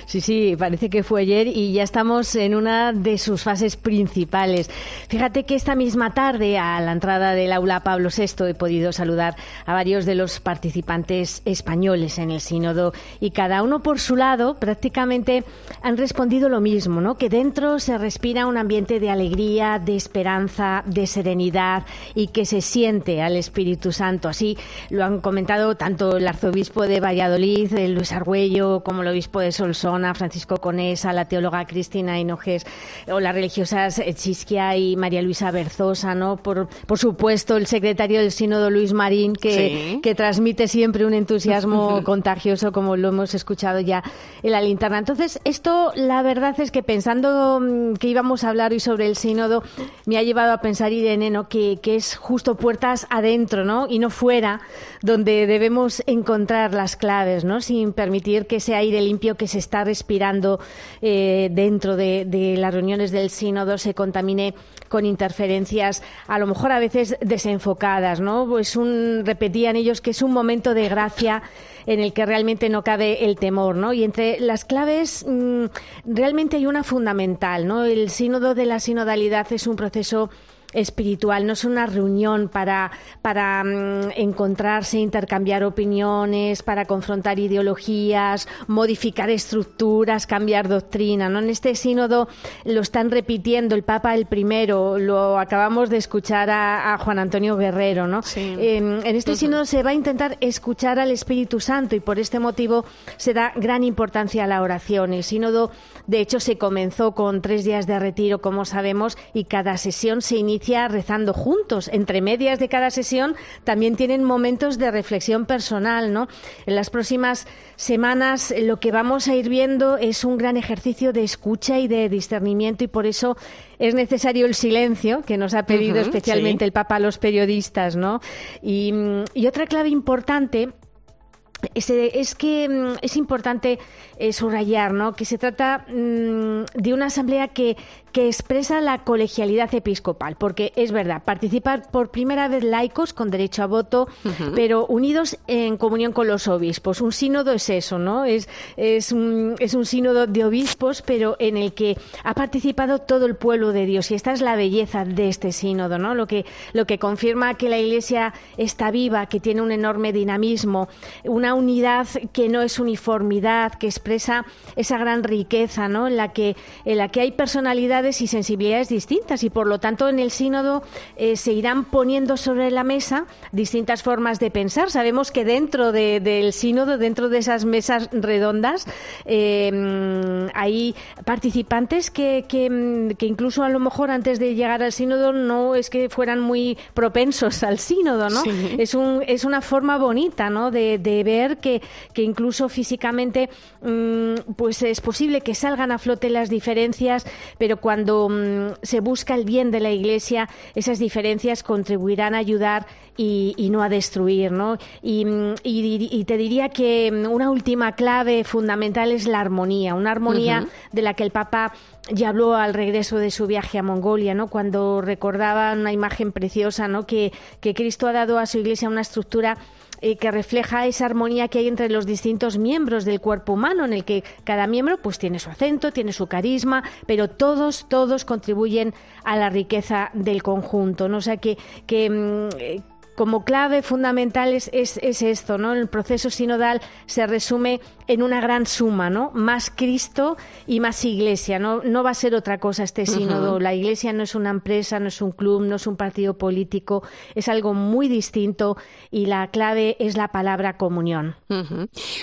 Sí, sí, parece que fue ayer y ya estamos en una de sus fases principales. Fíjate que esta misma tarde, a la entrada del aula Pablo VI, he podido saludar a varios de los participantes españoles en el sínodo y cada uno por su lado prácticamente han respondido lo mismo, ¿no? Que dentro se respira un ambiente de alegría, de esperanza, de serenidad y que se siente al Espíritu Santo. Así lo han comentado tanto el arzobispo de Valladolid, Luis Argüello, como el obispo de Solsona, Francisco Conesa, la teóloga Cristina Hinojes o las religiosas Chisquia y María Luisa Berzosa, ¿no? Por, por supuesto, el secretario del Sínodo Luis Marín, que, que transmite siempre un entusiasmo *laughs* contagioso, como lo hemos escuchado ya en la linterna. Entonces, esto, la verdad es que pensando mm, que íbamos a hablar hoy sobre el Sínodo, me ha llevado a pensar, Irene, ¿no? que, que es justo puertas adentro, ¿no? Y no fuera, donde debemos encontrar las claves, ¿no? Sin permitir que ese aire limpio que se está respirando eh, dentro de, las reuniones del sínodo se contamine con interferencias a lo mejor a veces desenfocadas, ¿no? Pues un, repetían ellos que es un momento de gracia en el que realmente no cabe el temor, ¿no? Y entre las claves mm, realmente hay una fundamental, ¿no? El sínodo de la sinodalidad es un proceso espiritual, no es una reunión para, para mm, encontrarse, intercambiar opiniones, para confrontar ideologías, modificar estructuras, cambiar doctrina. ¿no? En este sínodo lo están repitiendo el Papa el primero, lo acabamos de escuchar a, Juan Antonio Guerrero. ¿no? en este sínodo se va a intentar escuchar al Espíritu Santo y por este motivo se da gran importancia a la oración. El sínodo, de hecho, se comenzó con tres días de retiro, como sabemos, y cada sesión se inicia rezando juntos. Entre medias de cada sesión también tienen momentos de reflexión personal, ¿no? En las próximas semanas eh, lo que vamos a ir viendo es un gran ejercicio de escucha y de discernimiento y por eso es necesario el silencio que nos ha pedido especialmente el Papa a los periodistas, ¿no? Y, y otra clave importante es, que mm, es importante eh, subrayar ¿no? que se trata mm, de una asamblea que, que, expresa la colegialidad episcopal, porque es verdad, participar por primera vez laicos con derecho a voto, pero unidos en comunión con los obispos. Un sínodo es eso, ¿no? Es, es, un, es un sínodo de obispos, pero en el que ha participado todo el pueblo de Dios. Y esta es la belleza de este sínodo, ¿no? Lo que, lo que confirma que la Iglesia está viva, que tiene un enorme dinamismo, una unidad que no es uniformidad, que expresa esa gran riqueza, ¿no? En la que, en la que hay personalidades y sensibilidades distintas y por lo tanto en el sínodo eh, se irán poniendo sobre la mesa distintas formas de pensar. Sabemos que dentro del sínodo, dentro de esas mesas redondas, eh, hay participantes que, que, que, incluso a lo mejor antes de llegar al sínodo no es que fueran muy propensos al sínodo, ¿no? Es, un, es una forma bonita, ¿no? De, de ver que, incluso físicamente mm, pues es posible que salgan a flote las diferencias, pero cuando mm, se busca el bien de la Iglesia, esas diferencias contribuirán a ayudar y, no a destruir, ¿no? Y, mm, te diría que mm, una última clave fundamental es la armonía, una armonía de la que el Papa ya habló al regreso de su viaje a Mongolia, ¿no? Cuando recordaba una imagen preciosa, ¿no? Que, que Cristo ha dado a su Iglesia una estructura eh, que refleja esa armonía que hay entre los distintos miembros del cuerpo humano, en el que cada miembro pues tiene su acento, tiene su carisma, pero todos, todos contribuyen a la riqueza del conjunto, ¿no? O sea que, que mm, eh, como clave fundamental es, es, esto, ¿no? El proceso sinodal se resume en una gran suma, ¿no? Más Cristo y más Iglesia, ¿no? No va a ser otra cosa este sínodo. La Iglesia no es una empresa, no es un club, no es un partido político, es algo muy distinto y la clave es la palabra comunión.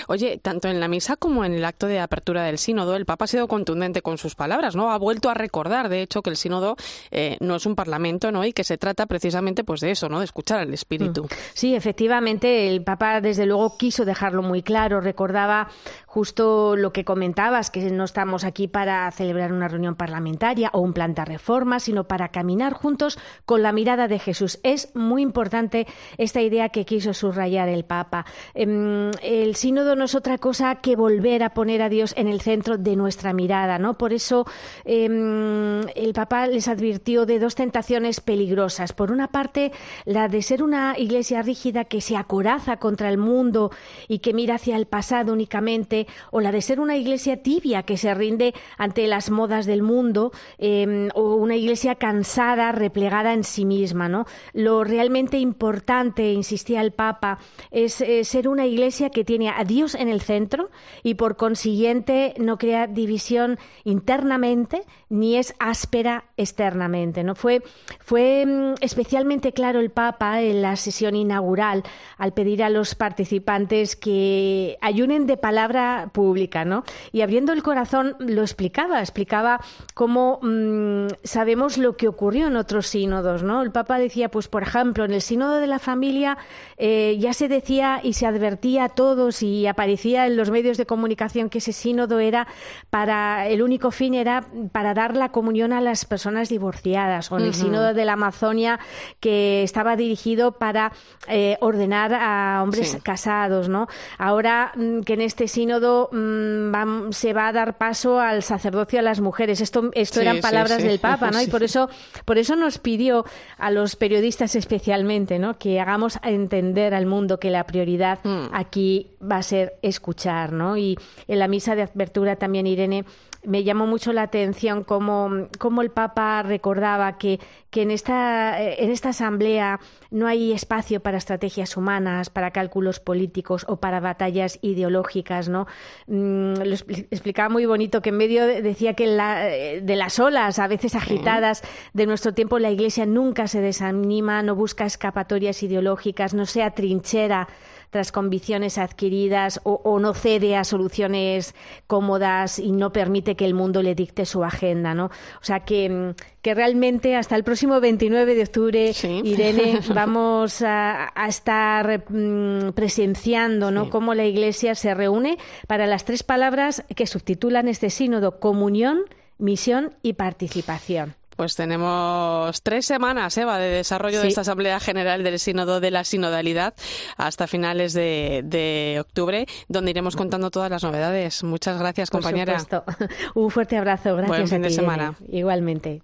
Oye, tanto en la misa como en el acto de apertura del sínodo, el Papa ha sido contundente con sus palabras, ¿no? Ha vuelto a recordar, de hecho, que el sínodo eh, no es un parlamento, ¿no? Y que se trata precisamente, pues, de eso, ¿no? De escuchar al espíritu. Mm. Sí, efectivamente, el Papa desde luego quiso dejarlo muy claro. Recordaba justo lo que comentabas, que no estamos aquí para celebrar una reunión parlamentaria o un plan de reforma, sino para caminar juntos con la mirada de Jesús. Es muy importante esta idea que quiso subrayar el Papa. Em, el sínodo no es otra cosa que volver a poner a Dios en el centro de nuestra mirada, ¿no? Por eso em, el Papa les advirtió de dos tentaciones peligrosas. Por una parte, la de ser una iglesia rígida que se acoraza contra el mundo y que mira hacia el pasado únicamente, o la de ser una iglesia tibia que se rinde ante las modas del mundo, em, o una iglesia cansada, replegada en sí misma. ¿no? Lo realmente importante, insistía el Papa, es ser una iglesia que tiene a Dios en el centro y por consiguiente no crea división internamente ni es áspera externamente. ¿no? Fue, fue em, especialmente claro el Papa en la sesión inaugural al pedir a los participantes que ayunen de palabra pública, ¿no? Y abriendo el corazón lo explicaba, explicaba cómo mm, sabemos lo que ocurrió en otros sínodos, ¿no? El Papa decía, pues por ejemplo, en el sínodo de la familia eh, ya se decía y se advertía a todos y aparecía en los medios de comunicación que ese sínodo era para el único fin era para dar la comunión a las personas divorciadas o en el sínodo de la Amazonia que estaba dirigido para eh, ordenar a hombres casados, ¿no? Ahora mm, que en este sínodo mm, se va a dar paso al sacerdocio a las mujeres. Esto, esto eran palabras del Papa, ¿no? *laughs* Y por eso, por eso nos pidió a los periodistas especialmente, ¿no? Que hagamos entender al mundo que la prioridad mm. aquí va a ser escuchar, ¿no? Y en la misa de apertura también Irene me llamó mucho la atención cómo, el Papa recordaba que, que en, esta, eh, en esta asamblea no hay espacio para estrategias humanas, para cálculos políticos o para batallas ideológicas, ¿no? Mm, lo explicaba muy bonito que en medio decía que eh, de las olas, a veces agitadas, de nuestro tiempo, la Iglesia nunca se desanima, no busca escapatorias ideológicas, no se atrinchera tras convicciones adquiridas o, no cede a soluciones cómodas y no permite que el mundo le dicte su agenda, ¿no? O sea que, mm, que realmente hasta el próximo 29 de octubre, Irene, *laughs* vamos a, estar mm, presenciando, ¿no? Cómo la Iglesia se reúne para las tres palabras que subtitulan este sínodo: comunión, misión y participación. Pues tenemos tres semanas, Eva, de desarrollo de esta Asamblea General del Sínodo de la Sinodalidad hasta finales de, octubre, donde iremos contando todas las novedades. Muchas gracias, compañera. *laughs* Un fuerte abrazo. Gracias. Buen fin de semana. Igualmente.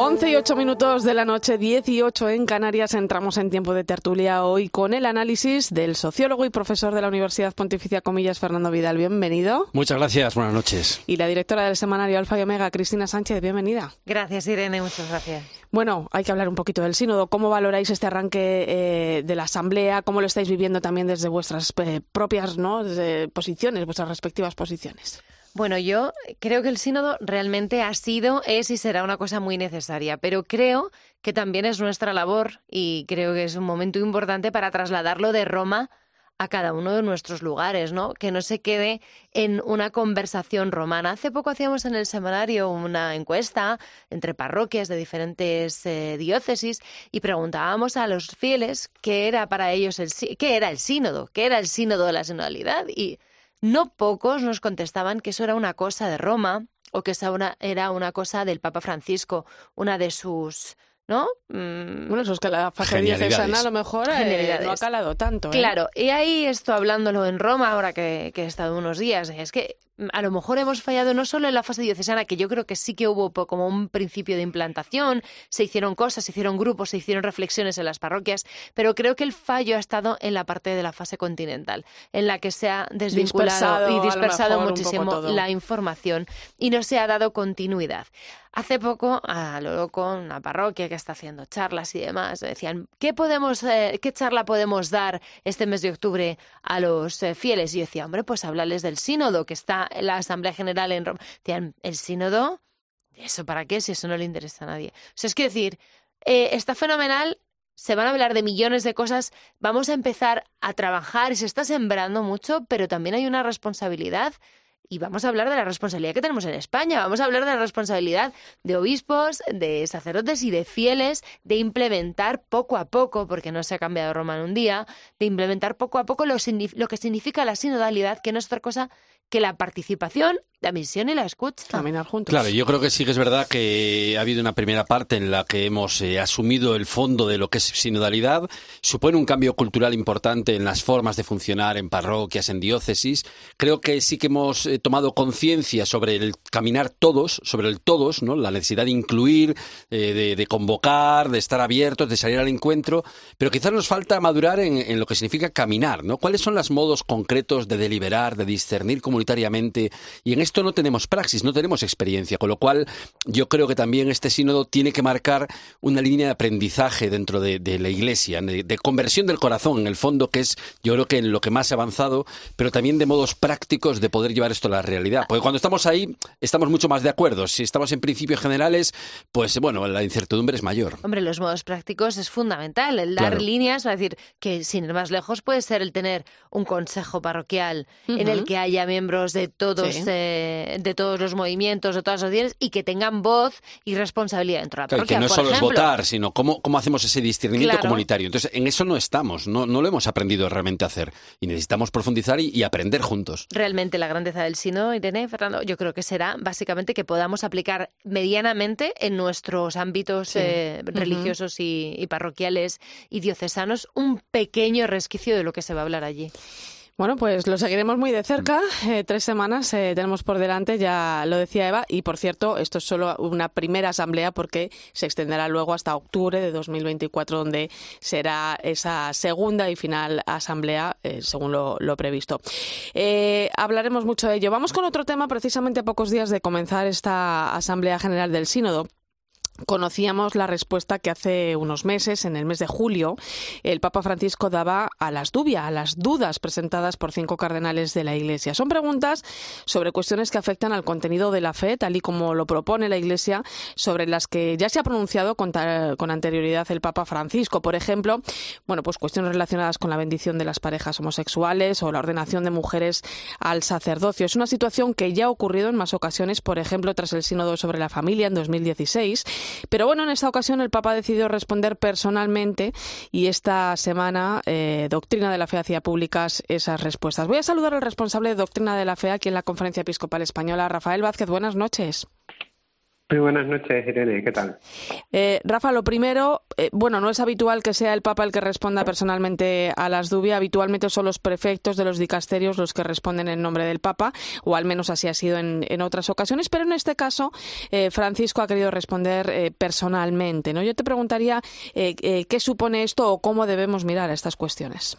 11 y 8 minutos de la noche, 18 en Canarias. Entramos en tiempo de tertulia hoy con el análisis del sociólogo y profesor de la Universidad Pontificia Comillas, Fernando Vidal. Bienvenido. Muchas gracias, buenas noches. Y la directora del semanario Alfa y Omega, Cristina Sánchez. Bienvenida. Gracias, Irene. Muchas gracias. Bueno, hay que hablar un poquito del sínodo. ¿Cómo valoráis este arranque eh, de la Asamblea? ¿Cómo lo estáis viviendo también desde vuestras eh, propias ¿no? posiciones, vuestras respectivas posiciones? Bueno, yo creo que el sínodo realmente ha sido, es y será una cosa muy necesaria, pero creo que también es nuestra labor y creo que es un momento importante para trasladarlo de Roma a cada uno de nuestros lugares, ¿no? Que no se quede en una conversación romana. Hace poco hacíamos en el semanario una encuesta entre parroquias de diferentes eh, diócesis y preguntábamos a los fieles qué era para ellos el qué era el sínodo, qué era el sínodo de la sinodalidad y no pocos nos contestaban que eso era una cosa de Roma o que esa era una cosa del Papa Francisco, una de sus ¿no? Mm. Bueno, eso es que la fase diocesana a lo mejor eh, no ha calado tanto. ¿eh? Claro, y ahí esto hablándolo en Roma, ahora que, que he estado unos días, es que a lo mejor hemos fallado no solo en la fase diocesana, que yo creo que sí que hubo como un principio de implantación, se hicieron cosas, se hicieron grupos, se hicieron reflexiones en las parroquias, pero creo que el fallo ha estado en la parte de la fase continental, en la que se ha desvinculado y dispersado muchísimo la información y no se ha dado continuidad. Hace poco, a lo loco, una parroquia que está haciendo charlas y demás, decían, ¿qué, podemos, eh, ¿qué charla podemos dar este mes de octubre a los eh, fieles? Y yo decía, hombre, pues hablarles del sínodo que está la Asamblea General en Roma. Decían, ¿el sínodo? ¿Eso para qué? Si eso no le interesa a nadie. O sea, es que decir, eh, está fenomenal, se van a hablar de millones de cosas, vamos a empezar a trabajar, se está sembrando mucho, pero también hay una responsabilidad y vamos a hablar de la responsabilidad que tenemos en España, vamos a hablar de la responsabilidad de obispos, de sacerdotes y de fieles de implementar poco a poco, porque no se ha cambiado Roma en un día, de implementar poco a poco lo, lo que significa la sinodalidad, que no es otra cosa que la participación, la misión y la escucha. Caminar juntos. Claro, yo creo que sí que es verdad que ha habido una primera parte en la que hemos eh, asumido el fondo de lo que es sinodalidad. Supone un cambio cultural importante en las formas de funcionar en parroquias, en diócesis. Creo que sí que hemos eh, tomado conciencia sobre el caminar todos, sobre el todos, ¿no? La necesidad de incluir, eh, de, convocar, de estar abiertos, de salir al encuentro. Pero quizás nos falta madurar en, en, lo que significa caminar, ¿no? ¿Cuáles son los modos concretos de deliberar, de discernir cómo comunitariamente y en esto no tenemos praxis, no tenemos experiencia, con lo cual yo creo que también este sínodo tiene que marcar una línea de aprendizaje dentro de, la Iglesia, de, conversión del corazón, en el fondo, que es yo creo que en lo que más ha avanzado, pero también de modos prácticos de poder llevar esto a la realidad. Porque cuando estamos ahí, estamos mucho más de acuerdo. Si estamos en principios generales, pues bueno, la incertidumbre es mayor. Hombre, los modos prácticos es fundamental, el dar líneas, es decir, que sin ir más lejos puede ser el tener un consejo parroquial en el que haya miembros de todos, eh, de todos los movimientos, de todas las asociaciones y que tengan voz y responsabilidad dentro de la parroquia. que no solo es votar, sino cómo, cómo hacemos ese discernimiento comunitario. Entonces, en eso no estamos, no, no lo hemos aprendido realmente a hacer y necesitamos profundizar y, aprender juntos. Realmente la grandeza del sino, Irene, Fernando, yo creo que será básicamente que podamos aplicar medianamente en nuestros ámbitos eh, religiosos y, y parroquiales y diocesanos un pequeño resquicio de lo que se va a hablar allí. Bueno, pues lo seguiremos muy de cerca. Eh, tres semanas eh, tenemos por delante, ya lo decía Eva. Y por cierto, esto es solo una primera asamblea porque se extenderá luego hasta octubre de 2024, donde será esa segunda y final asamblea, eh, según lo, lo previsto. hablaremos mucho de ello. Vamos con otro tema, precisamente a pocos días de comenzar esta Asamblea General del Sínodo. Conocíamos la respuesta que hace unos meses, en el mes de julio, el Papa Francisco daba a las dudas, a las dudas presentadas por cinco cardenales de la Iglesia. Son preguntas sobre cuestiones que afectan al contenido de la fe, tal y como lo propone la Iglesia, sobre las que ya se ha pronunciado con, con anterioridad el Papa Francisco. Por ejemplo, bueno, pues cuestiones relacionadas con la bendición de las parejas homosexuales o la ordenación de mujeres al sacerdocio. Es una situación que ya ha ocurrido en más ocasiones, por ejemplo, tras el Sínodo sobre la Familia en 2016 pero bueno, en esta ocasión el Papa ha decidido responder personalmente y esta semana eh, Doctrina de la Fe hacía públicas esas respuestas. Voy a saludar al responsable de Doctrina de la Fe aquí en la Conferencia Episcopal Española, Rafael Vázquez. Buenas noches. Muy buenas noches, Irene, ¿qué tal? Eh, Rafa, lo primero, eh, bueno, no es habitual que sea el Papa el que responda personalmente a las dudas, habitualmente son los prefectos de los dicasterios los que responden en nombre del Papa, o al menos así ha sido en, otras ocasiones, pero en este caso eh, Francisco ha querido responder personalmente, ¿no? Yo te preguntaría qué supone esto o cómo debemos mirar a estas cuestiones.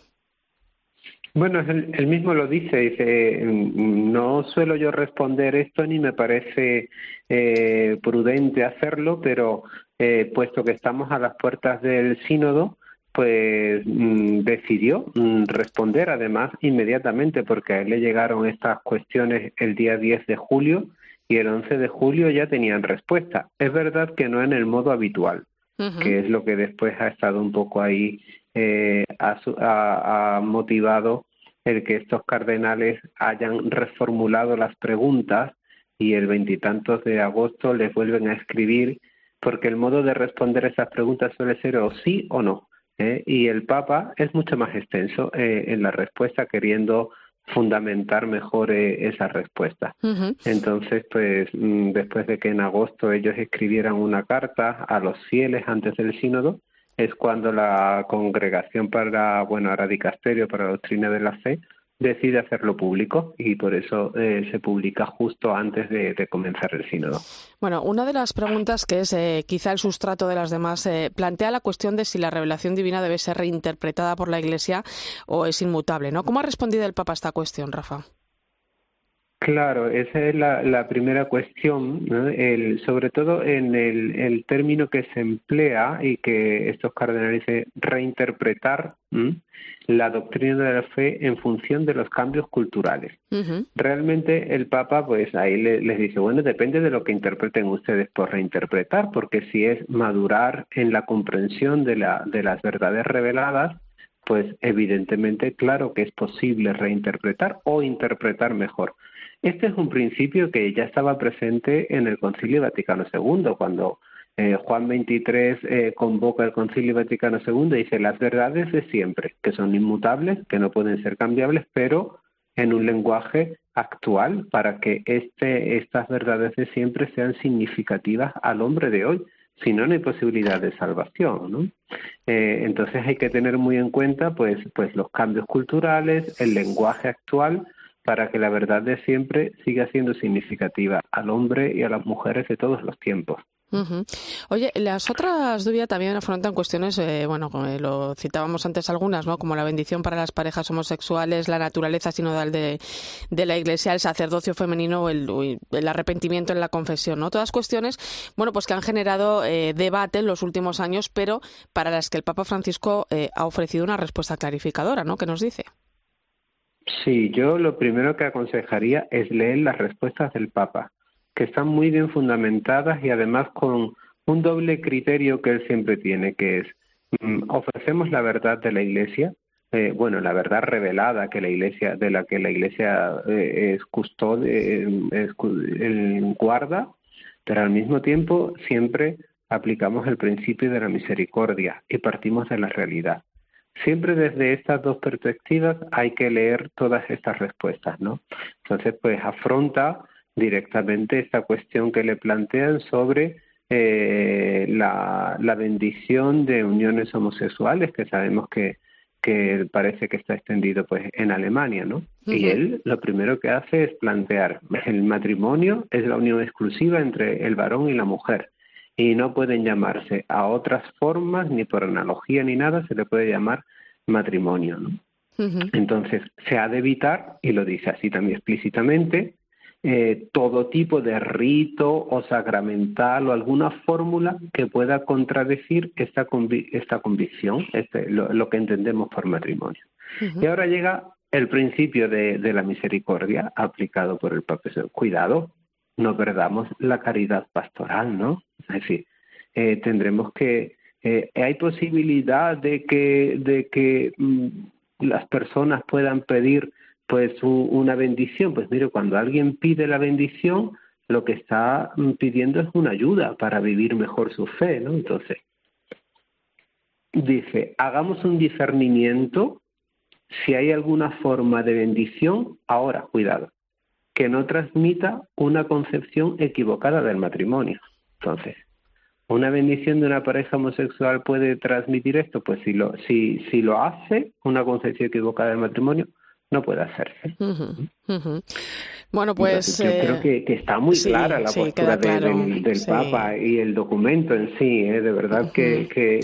Bueno, él, mismo lo dice, dice, no suelo yo responder esto ni me parece eh, prudente hacerlo, pero eh, puesto que estamos a las puertas del sínodo, pues mm, decidió mm, responder además inmediatamente, porque a él le llegaron estas cuestiones el día 10 de julio y el 11 de julio ya tenían respuesta. Es verdad que no en el modo habitual, que es lo que después ha estado un poco ahí, eh, ha motivado el que estos cardenales hayan reformulado las preguntas y el veintitantos de agosto les vuelven a escribir porque el modo de responder esas preguntas suele ser o sí o no. ¿eh? Y el Papa es mucho más extenso eh, en la respuesta, queriendo fundamentar mejor eh, esa respuesta. Entonces, pues mm, después de que en agosto ellos escribieran una carta a los fieles antes del sínodo, es cuando la congregación para, bueno, ahora dicasterio para la doctrina de la fe, decide hacerlo público y por eso eh, se publica justo antes de, comenzar el sínodo. Bueno, una de las preguntas que es eh, quizá el sustrato de las demás eh, plantea la cuestión de si la revelación divina debe ser reinterpretada por la Iglesia o es inmutable, ¿no? ¿Cómo ha respondido el Papa a esta cuestión, Rafa? Claro, esa es la, primera cuestión, el, sobre todo en el, término que se emplea y que estos cardenales dicen reinterpretar la doctrina de la fe en función de los cambios culturales. Realmente el Papa, pues ahí les dice, bueno, depende de lo que interpreten ustedes por reinterpretar, porque si es madurar en la comprensión de, la, de las verdades reveladas, pues evidentemente claro que es posible reinterpretar o interpretar mejor. Este es un principio que ya estaba presente en el Concilio Vaticano II, cuando eh, Juan XXIII eh, convoca el Concilio Vaticano II y dice las verdades de siempre, que son inmutables, que no pueden ser cambiables, pero en un lenguaje actual para que este, estas verdades de siempre sean significativas al hombre de hoy. Si no, no hay posibilidad de salvación. ¿no? Eh, entonces hay que tener muy en cuenta pues, pues los cambios culturales, el lenguaje actual, para que la verdad de siempre siga siendo significativa al hombre y a las mujeres de todos los tiempos. Oye, las otras dudas también afrontan cuestiones, eh, bueno, lo citábamos antes algunas, ¿no? Como la bendición para las parejas homosexuales, la naturaleza sinodal de, la Iglesia, el sacerdocio femenino, el, el arrepentimiento en la confesión, ¿no? Todas cuestiones, bueno, pues que han generado eh, debate en los últimos años, pero para las que el Papa Francisco eh, ha ofrecido una respuesta clarificadora, ¿no? ¿Qué nos dice? Sí, yo lo primero que aconsejaría es leer las respuestas del Papa, que están muy bien fundamentadas y además con un doble criterio que él siempre tiene, que es mm, ofrecemos la verdad de la Iglesia, eh, bueno, la verdad revelada que la Iglesia, de la que la Iglesia eh, es custodia, es, guarda, pero al mismo tiempo siempre aplicamos el principio de la misericordia y partimos de la realidad. Siempre desde estas dos perspectivas hay que leer todas estas respuestas, ¿no? Entonces, pues afronta directamente esta cuestión que le plantean sobre eh, la, bendición de uniones homosexuales, que sabemos que, que parece que está extendido pues en Alemania, ¿no? Y él lo primero que hace es plantear el matrimonio es la unión exclusiva entre el varón y la mujer y no pueden llamarse a otras formas, ni por analogía ni nada, se le puede llamar matrimonio. ¿no? Entonces, se ha de evitar, y lo dice así también explícitamente, eh, todo tipo de rito o sacramental o alguna fórmula que pueda contradecir esta, esta convicción, este, lo, que entendemos por matrimonio. Y ahora llega el principio de, de, la misericordia aplicado por el Papa. Cuidado, no perdamos la caridad pastoral, ¿no? Es decir, eh, tendremos que... Eh, hay posibilidad de que, de que mm, las personas puedan pedir pues una bendición. Pues mire, cuando alguien pide la bendición, lo que está mm, pidiendo es una ayuda para vivir mejor su fe, ¿no? Entonces, dice, hagamos un discernimiento si hay alguna forma de bendición, ahora, cuidado, que no transmita una concepción equivocada del matrimonio. Entonces, ¿una bendición de una pareja homosexual puede transmitir esto? Pues si lo, si, si lo hace, una concepción equivocada del matrimonio, no puede hacerse. Bueno, pues. yo creo que, está muy clara la postura del, Papa y el documento en sí, ¿eh? de verdad que, que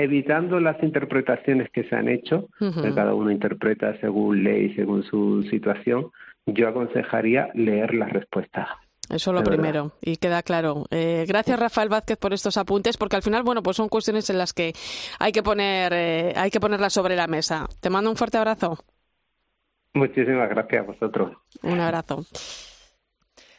evitando las interpretaciones que se han hecho, que cada uno interpreta según ley, según su situación, yo aconsejaría leer las respuestas. Eso lo primero, y queda claro. Eh, gracias, Rafael Vázquez, por estos apuntes, porque al final, bueno, pues son cuestiones en las que hay que poner, eh, hay que ponerlas sobre la mesa. Te mando un fuerte abrazo. Muchísimas gracias a vosotros. Un abrazo.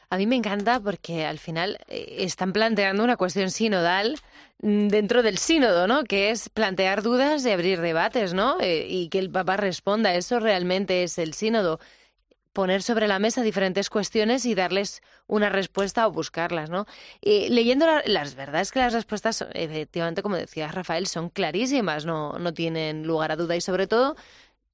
A mí me encanta porque al final eh, están planteando una cuestión sinodal mm, dentro del sínodo, ¿no? Que es plantear dudas y abrir debates, ¿no? Eh, y que el Papa responda. Eso realmente es el sínodo. Poner sobre la mesa diferentes cuestiones y darles una respuesta o buscarlas, ¿no? Y leyendo las verdades que las respuestas, efectivamente, como decía Rafael, son clarísimas, no, no tienen lugar a duda y sobre todo,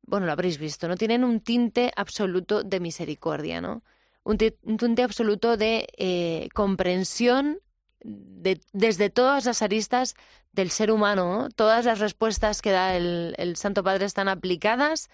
bueno, lo habréis visto, no tienen un tinte absoluto de misericordia, ¿no? un, tinte absoluto de eh, comprensión desde todas las aristas del ser humano. Todas las respuestas que da el, Santo Padre están aplicadas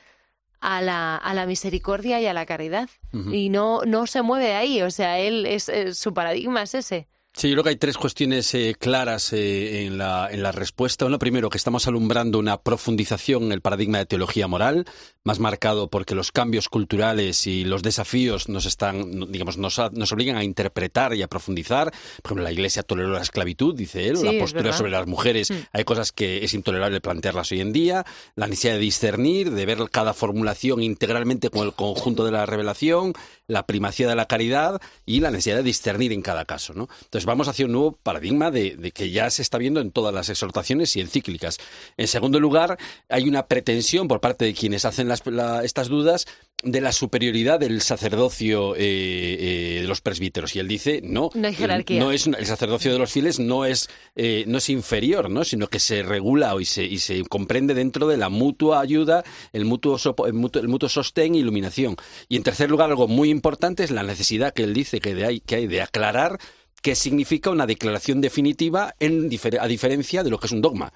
a la, a la, misericordia y a la caridad. Y no, no se mueve de ahí. O sea, él es, su paradigma es ese. Sí, yo creo que hay tres cuestiones eh, claras eh, en, la, en la respuesta. Uno, primero, que estamos alumbrando una profundización en el paradigma de teología moral, más marcado porque los cambios culturales y los desafíos nos están, digamos, nos, nos obligan a interpretar y a profundizar. Por ejemplo, la Iglesia toleró la esclavitud, dice él, la postura sobre las mujeres. Mm. Hay cosas que es intolerable plantearlas hoy en día. La necesidad de discernir, de ver cada formulación integralmente con el conjunto de la revelación, la primacía de la caridad y la necesidad de discernir en cada caso, ¿no? Entonces, vamos hacia un nuevo paradigma de, que ya se está viendo en todas las exhortaciones y encíclicas. En segundo lugar, hay una pretensión por parte de quienes hacen estas dudas de la superioridad del sacerdocio eh, eh, de los presbíteros y él dice no no hay jerarquía no es el sacerdocio de los fieles no es eh, no es inferior no sino que se regula y se y se comprende dentro de la mutua ayuda el mutuo el mutuo, el mutuo sostén e iluminación y en tercer lugar algo muy importante es la necesidad que él dice que, hay, que hay de aclarar que significa una declaración definitiva en a diferencia de lo que es un dogma.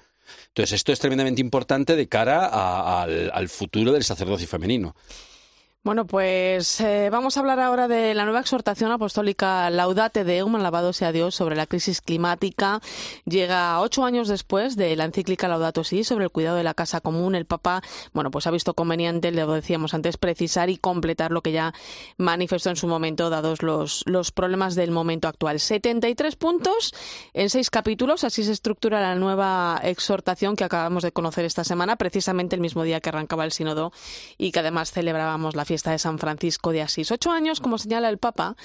Entonces, esto es tremendamente importante de cara al futuro del sacerdocio femenino. Bueno, pues eh, vamos a hablar ahora de la nueva exhortación apostólica Laudate Deum, alabado sea Dios, sobre la crisis climática. Llega ocho años después de la encíclica Laudato Si sobre el cuidado de la casa común. El Papa, bueno, pues ha visto conveniente, lo decíamos antes, precisar y completar lo que ya manifestó en su momento, dados los, los problemas del momento actual. 73 puntos en seis capítulos, así se estructura la nueva exhortación que acabamos de conocer esta semana, precisamente el mismo día que arrancaba el sínodo y que además celebrábamos la de San Francisco de Asís. Ocho años, como señala el Papa,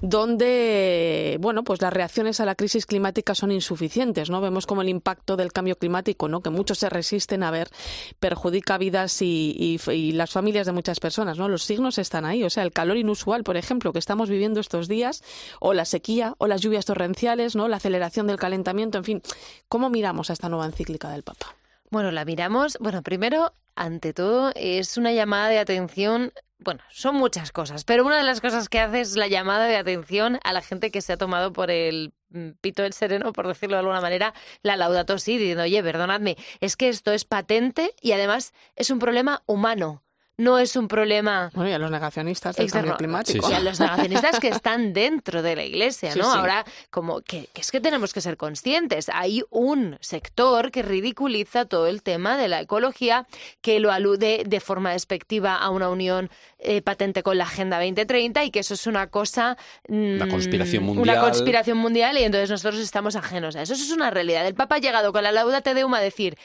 donde, bueno, pues las reacciones a la crisis climática son insuficientes, ¿no? Vemos como el impacto del cambio climático, ¿no? Que muchos se resisten a ver, perjudica vidas y, las familias de muchas personas, ¿no? Los signos están ahí, o sea, el calor inusual, por ejemplo, que estamos viviendo estos días, o la sequía, o las lluvias torrenciales, ¿no? La aceleración del calentamiento, en fin. ¿Cómo miramos a esta nueva encíclica del Papa? Bueno, la miramos, bueno, primero, ante todo, es una llamada de atención bueno, son muchas cosas, pero una de las cosas que hace es la llamada de atención a la gente que se ha tomado por el mm, pito del sereno, por decirlo de alguna manera, la laudato si, diciendo, oye, perdonadme, es que esto es patente y además es un problema humano no es un problema. Bueno, y a los negacionistas del cambio climático. Y a los negacionistas que están dentro de la iglesia, ¿no? Ahora, como que, es que tenemos que ser conscientes. Hay un sector que ridiculiza todo el tema de la ecología, que lo alude de forma despectiva a una unión eh, patente con la Agenda 2030 y que eso es una cosa. una mm, conspiración mundial. Una conspiración mundial y entonces nosotros estamos ajenos a eso. Eso es una realidad. El Papa ha llegado con la lauda te deum a decir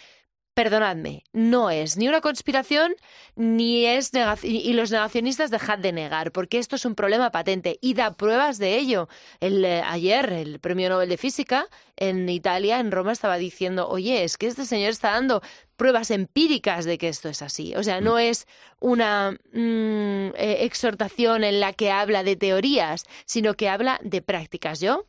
perdonadme, no es ni una conspiración ni es y los negacionistas dejad de negar, porque esto es un problema patente y da pruebas de ello. El, eh, ayer el Premio Nobel de Física en Italia, en Roma, estaba diciendo, oye, es que este señor está dando pruebas empíricas de que esto es así. O sea, no mm. es una mm, eh, exhortación en la que habla de teorías, sino que habla de prácticas. Yo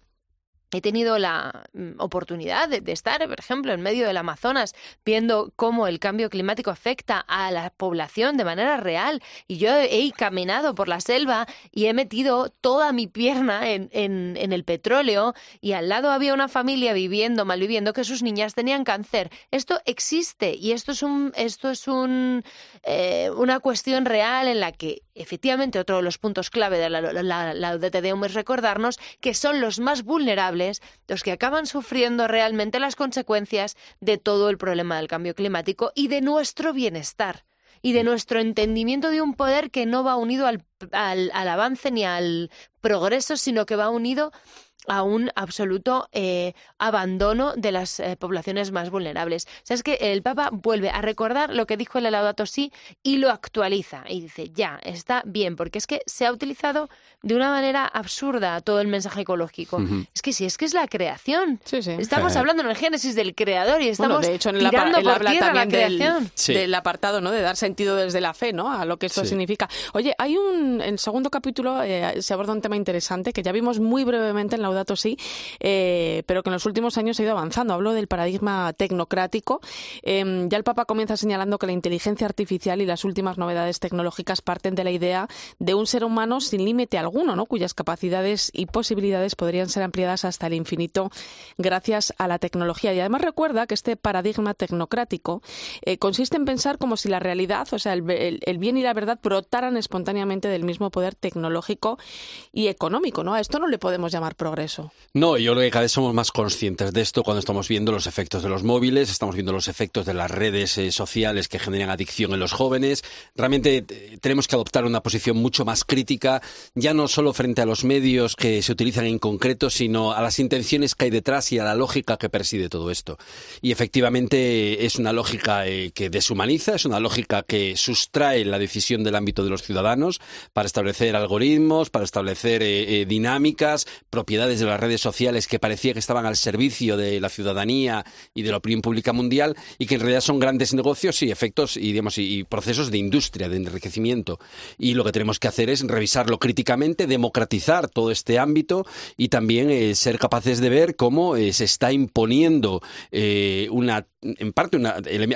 He tenido la mm, oportunidad de, estar, por ejemplo, en medio del Amazonas, viendo cómo el cambio climático afecta a la población de manera real. Y yo he caminado por la selva y he metido toda mi pierna en, en, el petróleo y al lado había una familia viviendo, malviviendo, que sus niñas tenían cáncer. Esto existe y esto es, un, esto es un, eh, una cuestión real en la que efectivamente otro de los puntos clave de la, la, la es recordarnos que son los más vulnerables los que acaban sufriendo realmente las consecuencias de todo el problema del cambio climático y de nuestro bienestar y de nuestro entendimiento de un poder que no va unido al, al, avance ni al progreso, sino que va unido a un absoluto eh, abandono de las eh, poblaciones más vulnerables. O sea, es que el Papa vuelve a recordar lo que dijo el Laudato Si y lo actualiza y dice, ya, está bien, porque es que se ha utilizado de una manera absurda todo el mensaje ecológico. Es que sí, es que es la creación. Estamos hablando en el Génesis del creador y estamos de hecho, en el tirando por habla tierra también la creación. Del, del, apartado, ¿no? De dar sentido desde la fe, ¿no? A lo que esto significa. Oye, hay un, en el segundo capítulo eh, se aborda un tema interesante que ya vimos muy brevemente en Laudato Si, eh, pero que en los últimos años ha ido avanzando. Hablo del paradigma tecnocrático. Eh, ya el Papa comienza señalando que la inteligencia artificial y las últimas novedades tecnológicas parten de la idea de un ser humano sin límite alguno, ¿no? cuyas capacidades y posibilidades podrían ser ampliadas hasta el infinito gracias a la tecnología. Y además recuerda que este paradigma tecnocrático eh, consiste en pensar como si la realidad, o sea, el, el, bien y la verdad brotaran espontáneamente del mismo poder tecnológico y económico. ¿no? A esto no le podemos llamar progreso. No, yo creo que cada vez somos más conscientes de esto cuando estamos viendo los efectos de los móviles, estamos viendo los efectos de las redes eh, sociales que generan adicción en los jóvenes. Realmente eh, tenemos que adoptar una posición mucho más crítica, ya no solo frente a los medios que se utilizan en concreto, sino a las intenciones que hay detrás y a la lógica que preside todo esto. Y efectivamente es una lógica eh, que deshumaniza, es una lógica que sustrae la decisión del ámbito de los ciudadanos para establecer algoritmos, para establecer dinámicas, propiedades de las redes sociales que parecía que estaban al servicio de la ciudadanía y de la opinión pública mundial y que en realidad son grandes negocios y efectos y, digamos, y, procesos de industria, de enriquecimiento. Y lo que tenemos que hacer es revisarlo críticamente, democratizar todo este ámbito y también eh, ser capaces de ver cómo eh, se está imponiendo eh, una en parte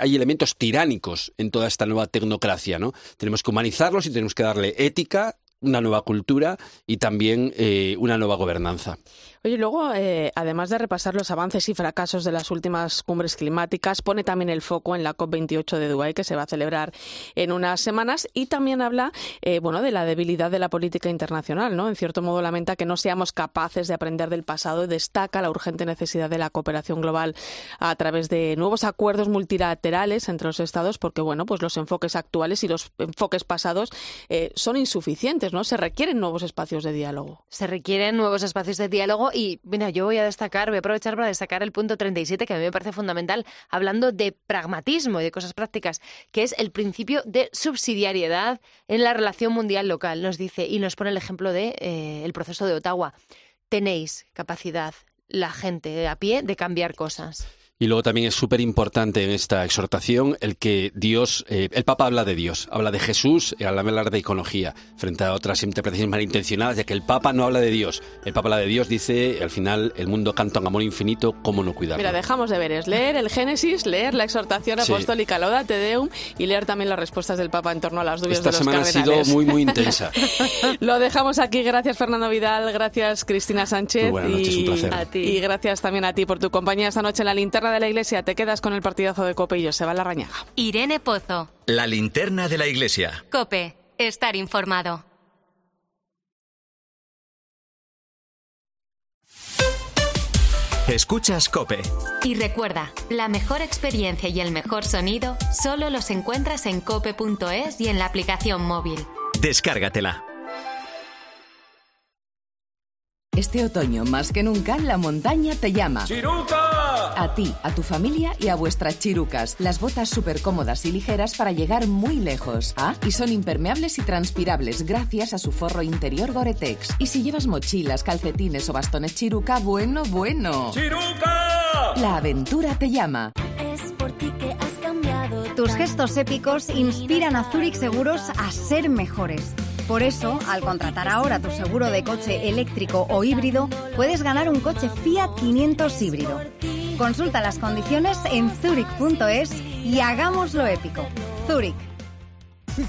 hay elementos tiránicos en toda esta nueva tecnocracia, ¿no? Tenemos que humanizarlos y tenemos que darle ética, una nueva cultura y también una nueva gobernanza. Oye, luego, eh, además de repasar los avances y fracasos de las últimas cumbres climáticas, pone también el foco en la COP28 de Dubái, que se va a celebrar en unas semanas, y también habla, eh, bueno, de la debilidad de la política internacional, ¿no? En cierto modo lamenta que no seamos capaces de aprender del pasado y destaca la urgente necesidad de la cooperación global a través de nuevos acuerdos multilaterales entre los Estados, porque, bueno, pues los enfoques actuales y los enfoques pasados eh, son insuficientes, ¿no? Se requieren nuevos espacios de diálogo. Se requieren nuevos espacios de diálogo y mira, yo voy a destacar, voy a aprovechar para destacar el punto 37 que a mí me parece fundamental, hablando de pragmatismo y de cosas prácticas, que es el principio de subsidiariedad en la relación mundial local. Nos dice y nos pone el ejemplo de eh, el proceso de Ottawa. Tenéis capacidad, la gente a pie, de cambiar cosas. Y luego también es súper importante en esta exhortación el que Dios, eh, el Papa habla de Dios, habla de Jesús y habla de iconología, frente a otras interpretaciones malintencionadas, ya que el Papa no habla de Dios. El Papa habla de Dios, dice, al final el mundo canta un amor infinito, ¿cómo no cuidarlo? Mira, dejamos de ver, es leer el Génesis, leer la exhortación apostólica Lauda Te Deum y leer también las respuestas del Papa en torno a las dudas de los semana ha sido muy, muy intensa. *laughs* Lo dejamos aquí. Gracias, Fernando Vidal. Gracias, Cristina Sánchez. Muy buenas noches, un placer. A ti. Y gracias también a ti por tu compañía esta noche en la linterna de la iglesia. Te quedas con el partidazo de Cope y yo, se va la rañaga. Irene Pozo. La linterna de la iglesia. Cope, estar informado. Escuchas Cope. Y recuerda, la mejor experiencia y el mejor sonido solo los encuentras en cope.es y en la aplicación móvil. Descárgatela. Este otoño, más que nunca, la montaña te llama. ¡Chiruca! A ti, a tu familia y a vuestras chirucas. Las botas súper cómodas y ligeras para llegar muy lejos. Ah, y son impermeables y transpirables gracias a su forro interior Gore-Tex. Y si llevas mochilas, calcetines o bastones chiruca, bueno, bueno. ¡Chiruca! La aventura te llama. Es por ti que has cambiado. Tus gestos épicos inspiran a Zurich Seguros a ser mejores. Por eso, al contratar ahora tu seguro de coche eléctrico o híbrido, puedes ganar un coche Fiat 500 híbrido. Consulta las condiciones en zurich.es y hagámoslo épico. Zurich.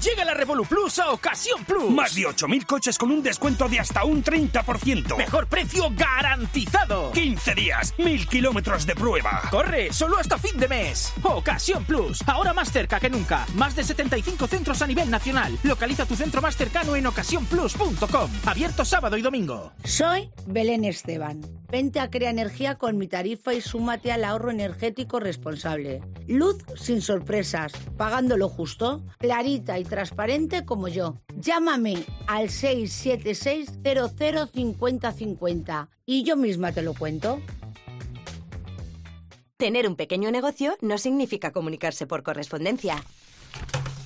Llega la Revolu Plus a Ocasión Plus. Más de 8.000 coches con un descuento de hasta un 30%. Mejor precio garantizado. 15 días, 1.000 kilómetros de prueba. Corre, solo hasta fin de mes. Ocasión Plus, ahora más cerca que nunca. Más de 75 centros a nivel nacional. Localiza tu centro más cercano en ocasiónplus.com. Abierto sábado y domingo. Soy Belén Esteban Vente a Crea Energía con mi tarifa y súmate al ahorro energético responsable. Luz sin sorpresas, pagando lo justo, clarita y transparente como yo. Llámame al 676 005050 y yo misma te lo cuento. Tener un pequeño negocio no significa comunicarse por correspondencia.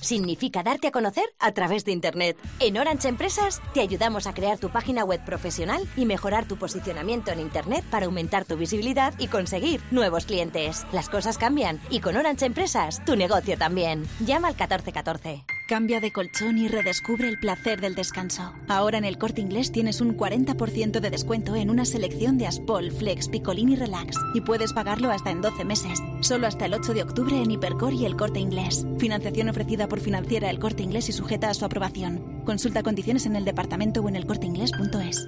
Significa darte a conocer a través de Internet. En Orange Empresas te ayudamos a crear tu página web profesional y mejorar tu posicionamiento en Internet para aumentar tu visibilidad y conseguir nuevos clientes. Las cosas cambian y con Orange Empresas tu negocio también. Llama al 1414. Cambia de colchón y redescubre el placer del descanso. Ahora en el corte inglés tienes un 40% de descuento en una selección de Aspol, Flex, Picolini Relax y puedes pagarlo hasta en 12 meses. Solo hasta el 8 de octubre en Hipercor y el corte inglés. Financiación ofrecida por financiera el corte inglés y sujeta a su aprobación. Consulta condiciones en el departamento o en elcorteinglés.es.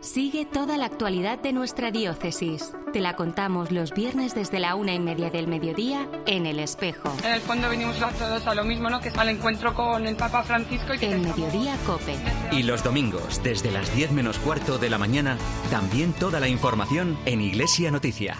Sigue toda la actualidad de nuestra diócesis. Te la contamos los viernes desde la una y media del mediodía en El Espejo. En el fondo venimos todos a lo mismo, ¿no? Que es al encuentro con el Papa Francisco. Y que el Mediodía Cope. Y los domingos, desde las 10 menos cuarto de la mañana, también toda la información en Iglesia Noticia.